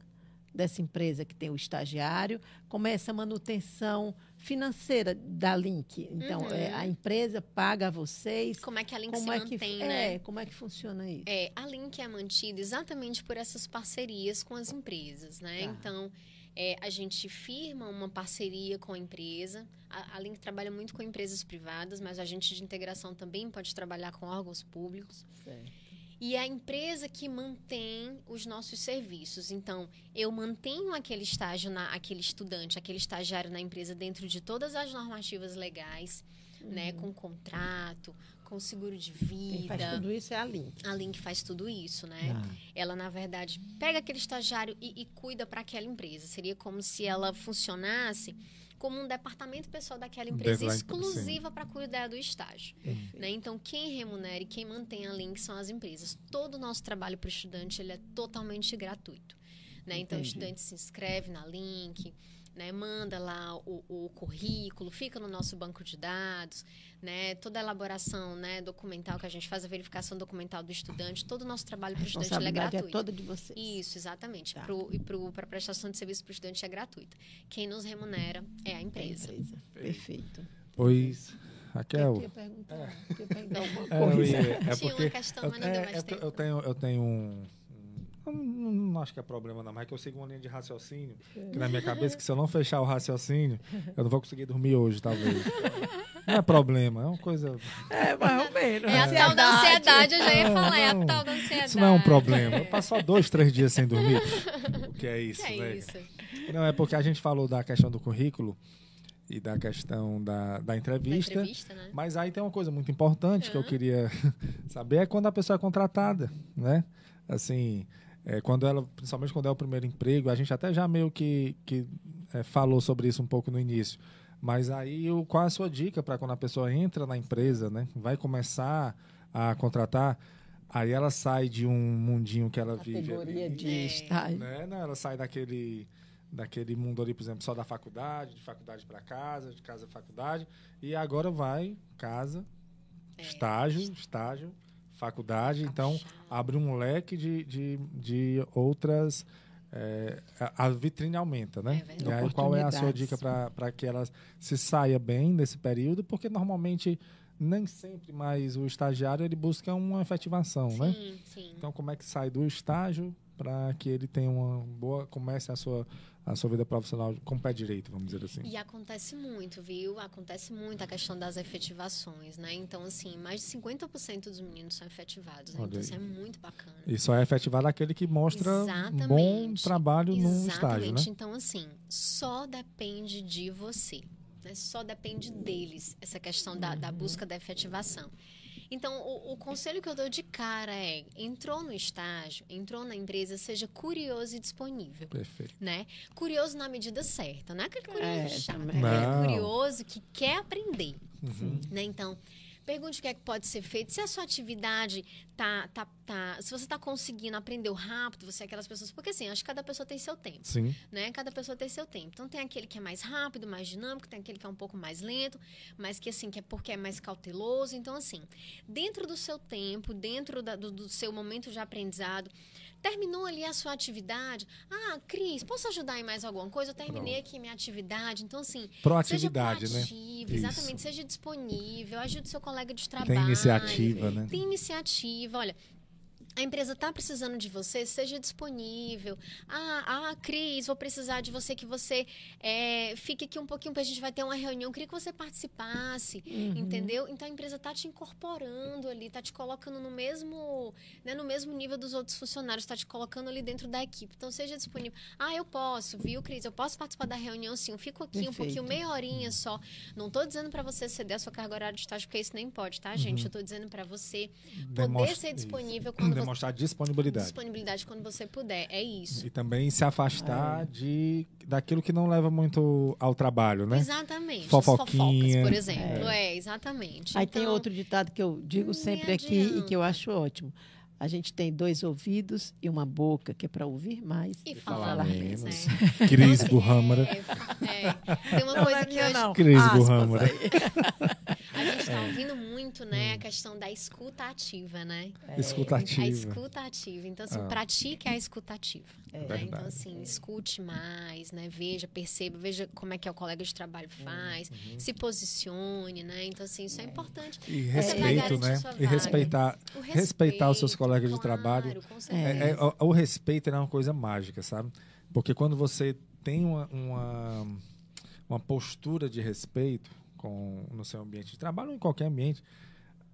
dessa empresa que tem o estagiário, como é essa manutenção financeira da Link. Então, uhum. é, a empresa paga a vocês. Como é que a Link se é mantém, que, né? É, como é que funciona isso? É, a Link é mantida exatamente por essas parcerias com as empresas, né? Tá. Então, é, a gente firma uma parceria com a empresa. A, a Link trabalha muito com empresas privadas, mas a gente de integração também pode trabalhar com órgãos públicos. Certo e é a empresa que mantém os nossos serviços. Então, eu mantenho aquele estágio, na, aquele estudante, aquele estagiário na empresa dentro de todas as normativas legais, né, uhum. né, com contrato, com seguro de vida. Quem faz tudo isso é a Link. A Link faz tudo isso, né? Ah. Ela, na verdade, pega aquele estagiário e, e cuida para aquela empresa. Seria como se ela funcionasse como um departamento pessoal daquela empresa Deadline, exclusiva para cuidar do estágio. Né? Então, quem remunera e quem mantém a Link são as empresas. Todo o nosso trabalho para o estudante ele é totalmente gratuito. Né? Então, o estudante se inscreve na Link, né? Manda lá o, o, currículo, fica no nosso banco de dados, né? Toda a elaboração, né? Documental que a gente faz, a verificação documental do estudante, todo o nosso trabalho para o estudante é, é gratuito. é toda de vocês. Isso, exatamente. Tá. Pro, e para a prestação de serviço para o estudante é gratuita. Quem nos remunera é a empresa. É a empresa. Perfeito. Pois... Raquel. Eu queria perguntar, é. queria perguntar alguma coisa. É, é, é Tinha uma questão, mas não deu mais tempo. Eu tenho, eu tenho um, não, não, acho que é problema não, mas é que eu sigo uma linha de raciocínio, que na minha cabeça, que se eu não fechar o raciocínio, eu não vou conseguir dormir hoje, talvez. Não é problema, é uma coisa... É, mais ou menos. É a tal da ansiedade, eu já ia falar, é, a tal da ansiedade. Isso não é um problema. Eu passo só dois, três dias sem dormir. O que é isso, que é né? isso? Não, é porque a gente falou da questão do currículo, e da questão da, da entrevista. Da entrevista né? Mas aí tem uma coisa muito importante uhum. que eu queria saber é quando a pessoa é contratada, né? Assim, é, quando ela, principalmente quando é o primeiro emprego, a gente até já meio que, que é, falou sobre isso um pouco no início. Mas aí, o, qual a sua dica para quando a pessoa entra na empresa, né? Vai começar a contratar, aí ela sai de um mundinho que ela Categoria vive. Ali, de estágio. Né? Não, ela sai daquele daquele mundo ali, por exemplo, só da faculdade, de faculdade para casa, de casa para faculdade, e agora vai casa, é. estágio, estágio, faculdade, então abre um leque de, de, de outras. É, a vitrine aumenta, né? É e aí, qual é a sua dica para que ela se saia bem nesse período? Porque normalmente nem sempre mais o estagiário ele busca uma efetivação, né? sim, né? Sim. Então, como é que sai do estágio para que ele tenha uma boa comece a sua a sua vida profissional com o pé direito, vamos dizer assim. E acontece muito, viu? Acontece muito a questão das efetivações, né? Então, assim, mais de 50% dos meninos são efetivados, né? Então, isso é muito bacana. E só é efetivado aquele que mostra Exatamente. bom trabalho Exatamente. no estágio, né? Então, assim, só depende de você. Né? Só depende deles, essa questão da, da busca da efetivação. Então, o, o, conselho que eu dou de cara é: entrou no estágio, entrou na empresa, seja curioso e disponível. Perfeito. Né? Curioso na medida certa, não é aquele curioso é, chato, é curioso que quer aprender. Uhum. Né? Então, Pergunte o que é que pode ser feito. Se a sua atividade tá, tá, tá se você está conseguindo aprender rápido, você é aquelas pessoas, porque assim, acho que cada pessoa tem seu tempo, Sim. né? Cada pessoa tem seu tempo. Então tem aquele que é mais rápido, mais dinâmico, tem aquele que é um pouco mais lento, mas que assim que é porque é mais cauteloso. Então assim, dentro do seu tempo, dentro da, do, do seu momento de aprendizado, Terminou ali a sua atividade. Ah, Cris, posso ajudar em mais alguma coisa? Eu terminei Pronto. aqui minha atividade. Então, assim. Proatividade, seja proativo, né? Exatamente. Isso. Seja disponível, ajude seu colega de trabalho. Tem iniciativa, né? Tem iniciativa. Olha, a empresa está precisando de você, seja disponível. Ah, ah, Cris, vou precisar de você que você é, fique aqui um pouquinho, porque a gente vai ter uma reunião. Eu queria que você participasse, uhum. entendeu? Então a empresa está te incorporando ali, está te colocando no mesmo, né, no mesmo nível dos outros funcionários, está te colocando ali dentro da equipe. Então seja disponível. Ah, eu posso, viu, Cris? Eu posso participar da reunião, sim. Eu fico aqui Perfeito. um pouquinho, meia horinha só. Não estou dizendo para você ceder a sua carga horária de estágio, porque isso nem pode, tá, gente? Uhum. Eu estou dizendo para você poder Demonstra ser disponível isso. quando Demonstra demonstrar disponibilidade. Disponibilidade quando você puder, é isso. E também se afastar é. de daquilo que não leva muito ao trabalho, né? Exatamente. Fofoquinha. Fofocas, por exemplo. É, é exatamente. Aí então, tem outro ditado que eu digo sempre aqui e que eu acho ótimo. A gente tem dois ouvidos e uma boca que é para ouvir mais e falar, falar menos. menos. É. Cris Burrâmara. É, é, Tem uma coisa que hoje... Não. Cris Burrâmara. A gente está ouvindo muito, né, a hum. questão da escuta ativa, né? É. Escuta ativa. A escuta ativa. Então, assim, ah. pratique a escuta ativa. É. Né? Então, assim, escute mais, né? Veja, perceba, veja como é que é o colega de trabalho faz, uhum. se posicione, né? Então, assim, isso é, é. importante. E respeito, né? E respeitar, respeitar os seus colegas colega de trabalho. É, é, o, o, respeito é uma coisa mágica, sabe? Porque quando você tem uma, uma, uma postura de respeito com, no seu ambiente de trabalho ou em qualquer ambiente,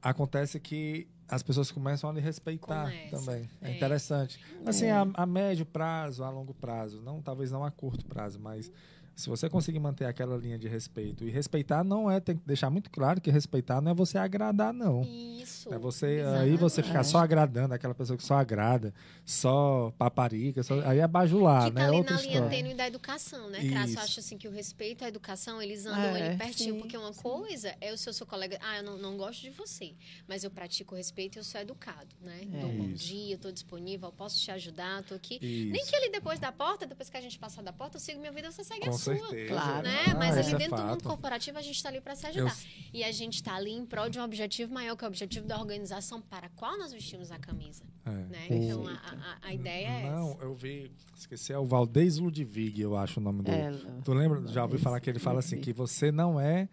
acontece que as pessoas começam a lhe respeitar Começa. também. É, é. interessante. Assim, a, a, médio prazo, a longo prazo, não talvez não a curto prazo, mas se você conseguir manter aquela linha de respeito e respeitar não é tem que deixar muito claro que respeitar não é você agradar não isso é você exatamente. aí você ficar só agradando aquela pessoa que só agrada só paparica só, aí é bajular que tá né ali outra na linha tênue da educação né Crasso? eu acho assim que o respeito à educação eles andam é, ali pertinho sim, porque uma sim. coisa é o seu seu colega ah eu não, não gosto de você mas eu pratico o respeito e eu sou educado né é. dou um bom dia estou disponível eu posso te ajudar estou aqui isso. nem que ali depois da porta depois que a gente passar da porta eu sigo minha vida você segue Com a sua. Certeza. Claro. Né? Ah, Mas ali dentro é do mundo corporativo a gente está ali para se ajudar. Eu... E a gente está ali em prol de um objetivo maior, que é o objetivo da organização para a qual nós vestimos a camisa. É. Né? Então a, a, a, ideia é Não, essa. eu vi, esqueci, é o Valdez Ludwig, eu acho o nome dele. É, tu lembra? Já ouvi falar que ele fala assim, que você não é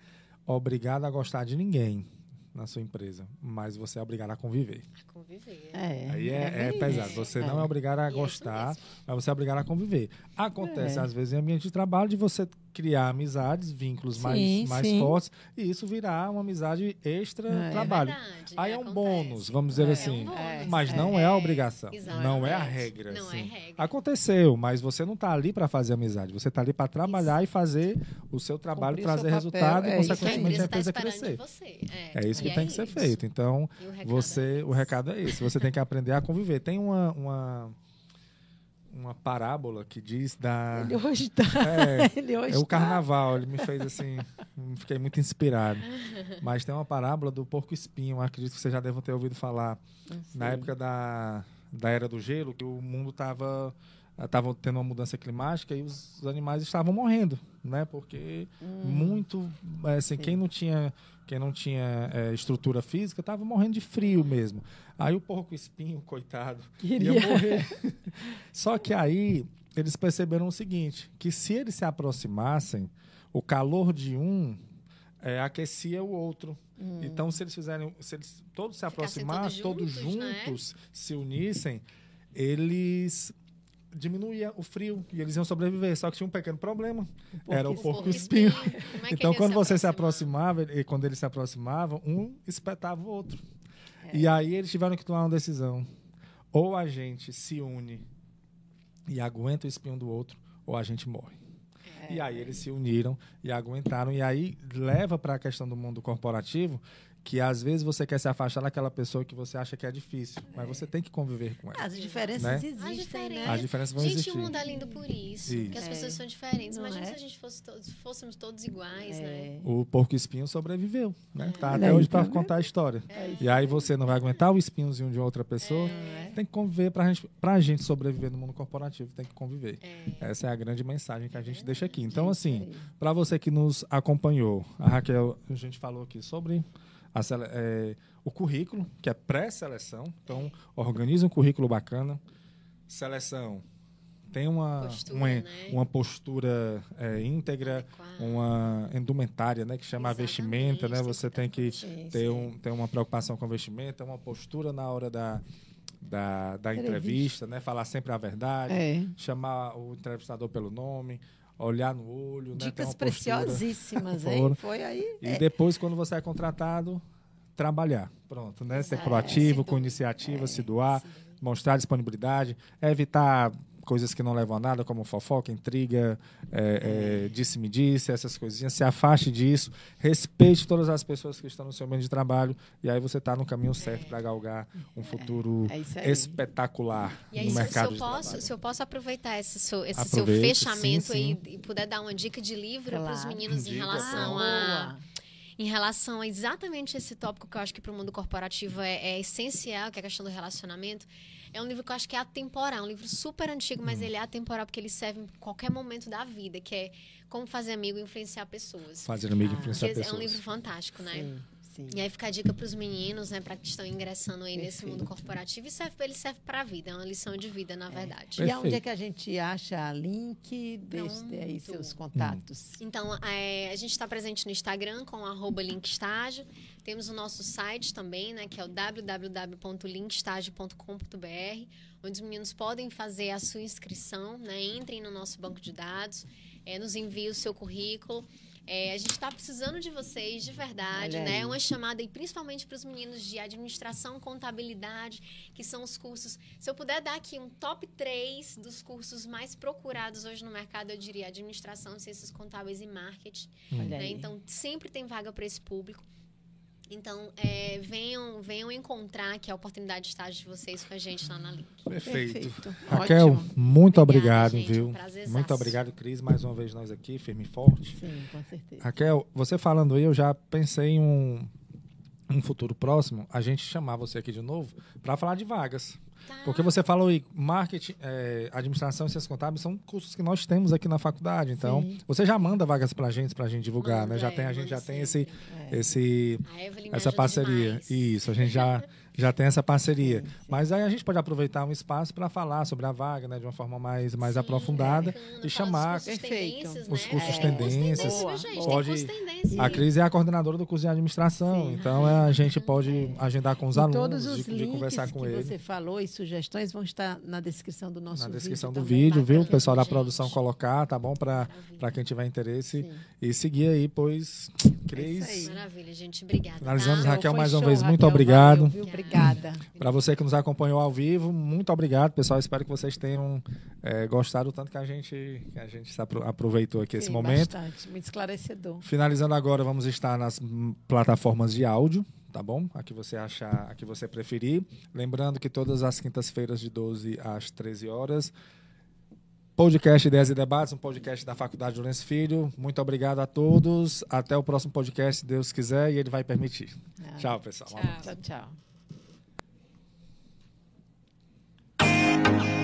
obrigado a gostar de ninguém na sua empresa, mas você é obrigado a conviver. A conviver. É, Aí é, é, é pesado. Você é. não é obrigado a e é gostar, mas você é obrigado a conviver. Acontece, é. às vezes, em ambiente de trabalho, de você criar amizades, vínculos sim, mais, mais sim. fortes, e isso virar uma amizade extra é. trabalho. Verdade, Aí é um bônus, vamos dizer assim. Um mas não é, a obrigação. Não é a regra. Não assim. é regra. Aconteceu, mas você não está ali para fazer amizade. Você está ali para trabalhar isso. e fazer o seu trabalho, Cumprir trazer resultado e, consequentemente, a empresa, tá crescer. É. isso que tem que ser feito. Então, o você, o recado é esse. Você tem que aprender a conviver. Tem uma, uma uma parábola que diz da. Ele hoje tá. É, ele hoje é o tá. carnaval, ele me fez assim. fiquei muito inspirado. Mas tem uma parábola do porco espinho, acredito que vocês já devem ter ouvido falar. Na época da, da era do gelo, que o mundo estava estavam tendo uma mudança climática e os animais estavam morrendo, né? Porque hum. muito, assim, quem não tinha quem não tinha é, estrutura física estava morrendo de frio mesmo. Aí o porco espinho, coitado, Queria. ia morrer. Só que aí eles perceberam o seguinte, que se eles se aproximassem, o calor de um é, aquecia o outro. Hum. Então, se eles fizerem, se eles todos se aproximassem, todos juntos, todos juntos né? se unissem, eles diminuía o frio e eles iam sobreviver. Só que tinha um pequeno problema. era o espinho. porco espinho. Como é Então, quando se você se aproximava, e quando eles se aproximavam, um espetava o outro. É. E aí eles tiveram que tomar uma decisão. Ou a gente se une e aguenta o espinho do outro, ou a gente morre. E aí eles se uniram e aguentaram. E aí leva para a questão do mundo corporativo que às vezes você quer se afastar daquela pessoa que você acha que é difícil, mas você tem que conviver com ela. As diferenças Né? As existem, diferenças. né? As diferenças vão gente, existir. o mundo é lindo por isso. Isso. Que as É. pessoas são diferentes. Não Imagina é? se a gente fosse todos, fôssemos todos iguais, né? É. O porco espinho sobreviveu, né? Tá Olha até hoje para contar a história. É E aí você não vai aguentar o espinhozinho de outra pessoa. É. Tem que conviver para gente, pra gente sobreviver no mundo corporativo, tem que conviver. É. Essa é a grande mensagem que a gente deixa aqui. Então, É assim, para você que nos acompanhou, a Raquel, a gente falou aqui sobre a sele- é, o currículo, que é pré-seleção. Então, organiza um currículo bacana. Seleção. Tem uma Postura, uma, né? uma postura é, íntegra, Adequada. uma indumentária, né, que chama a vestimenta, né? Exatamente, Você tem que ter, um, ter uma preocupação com a vestimenta, uma postura na hora da, da, da Entrevista. entrevista, né? Falar sempre a verdade, É. chamar o entrevistador pelo nome, olhar no olho, né? Dicas postura. preciosíssimas, hein? Foi aí. E é. depois, quando você é contratado, trabalhar. Pronto, né? Ser Exato. proativo, Se com doar. iniciativa, se doar, mostrar disponibilidade, evitar coisas que não levam a nada, como fofoca, intriga, é, é, disse-me-disse, essas coisinhas. Se afaste disso, respeite todas as pessoas que estão no seu meio de trabalho e aí você está no caminho certo para galgar um futuro É espetacular E aí, no se, se mercado eu de posso, trabalho. se eu posso aproveitar esse seu, esse seu fechamento sim, aí sim. e puder dar uma dica de livro para os Claro. meninos em Dica, relação pronto. a em relação a exatamente esse tópico que eu acho que para o mundo corporativo é, é essencial, que é a questão do relacionamento. É um livro que eu acho que é atemporal, é um livro super antigo, Hum. mas ele é atemporal porque ele serve em qualquer momento da vida, que é Como Fazer Amigo e Influenciar Pessoas. Fazer amigo e Ah. influenciar Que é um pessoas. livro fantástico, né? Sim, sim. E aí fica a dica para os meninos, né, para que estão ingressando aí nesse Perfeito. mundo corporativo. E serve, ele serve para a vida, é uma lição de vida, na verdade. E aonde é que a gente acha link? Deixe aí seus contatos. Então, é, a gente está presente no Instagram com arroba linkstágio. Temos o nosso site também, né, que é o www.linkstágio.com.br, onde os meninos podem fazer a sua inscrição, né, entrem no nosso banco de dados, é, nos enviem o seu currículo. É, a gente está precisando de vocês, de verdade, Olha né? aí. Uma chamada, e principalmente para os meninos de administração, contabilidade, que são os cursos. Se eu puder dar aqui um top 3 dos cursos mais procurados hoje no mercado, eu diria administração, ciências contábeis e marketing. Né? Então, sempre tem vaga para esse público. Então, é, venham, venham encontrar aqui a oportunidade de estágio de vocês com a gente lá na Link. Perfeito. Perfeito. Raquel, Ótimo. muito Obrigada, obrigado, gente, viu? um muito obrigado, Cris, mais uma vez nós aqui, firme e forte. Sim, com certeza. Raquel, você falando aí, eu já pensei em um, um futuro próximo, a gente chamar você aqui de novo para falar de vagas. Tá? Porque você falou aí, marketing, é, administração e ciências contábeis são cursos que nós temos aqui na faculdade. Então, Sim. você já manda vagas para a gente, para a gente divulgar, Manda, né? Já é, tem, a gente já tem esse, esse, A Evelyn me essa parceria. demais. Isso, a gente já, já tem essa parceria. Sim, sim. Mas aí a gente pode aproveitar um espaço para falar sobre a vaga, né? De uma forma mais, mais Sim, aprofundada bacana. e chamar cursos Perfeito. tendências, os né? cursos É, tendências. gente? Tem Pode- curso tendência. A Cris é a coordenadora do curso de administração, Sim. então é, a gente pode agendar com os E alunos, todos os de, de conversar com que ele. você falou e sugestões vão estar na descrição do nosso Na vídeo. descrição do também. vídeo, viu? O pessoal da gente. produção colocar, tá bom? Para quem tiver interesse. Sim. E seguir aí, pois, É isso Cris. aí. Maravilha, gente. Obrigada. Finalizamos, tá? Raquel, mais uma vez, muito obrigado. Valeu? Obrigada. Para você que nos acompanhou ao vivo, muito obrigado, pessoal. Espero que vocês tenham eh, gostado tanto que a gente, que a gente aproveitou aqui esse Sim, momento. Bastante, muito esclarecedor. Finalizando agora, vamos estar nas plataformas de áudio, tá bom? A que você achar, a que você preferir. Lembrando que todas as quintas-feiras de 12 às 13 horas. Podcast Ideias e Debates, um podcast da Faculdade Lourenço Filho. Muito obrigado a todos. Até o próximo podcast, se Deus quiser, e ele vai permitir. Ah, Tchau, pessoal. Tchau. Tchau, tchau. Bye.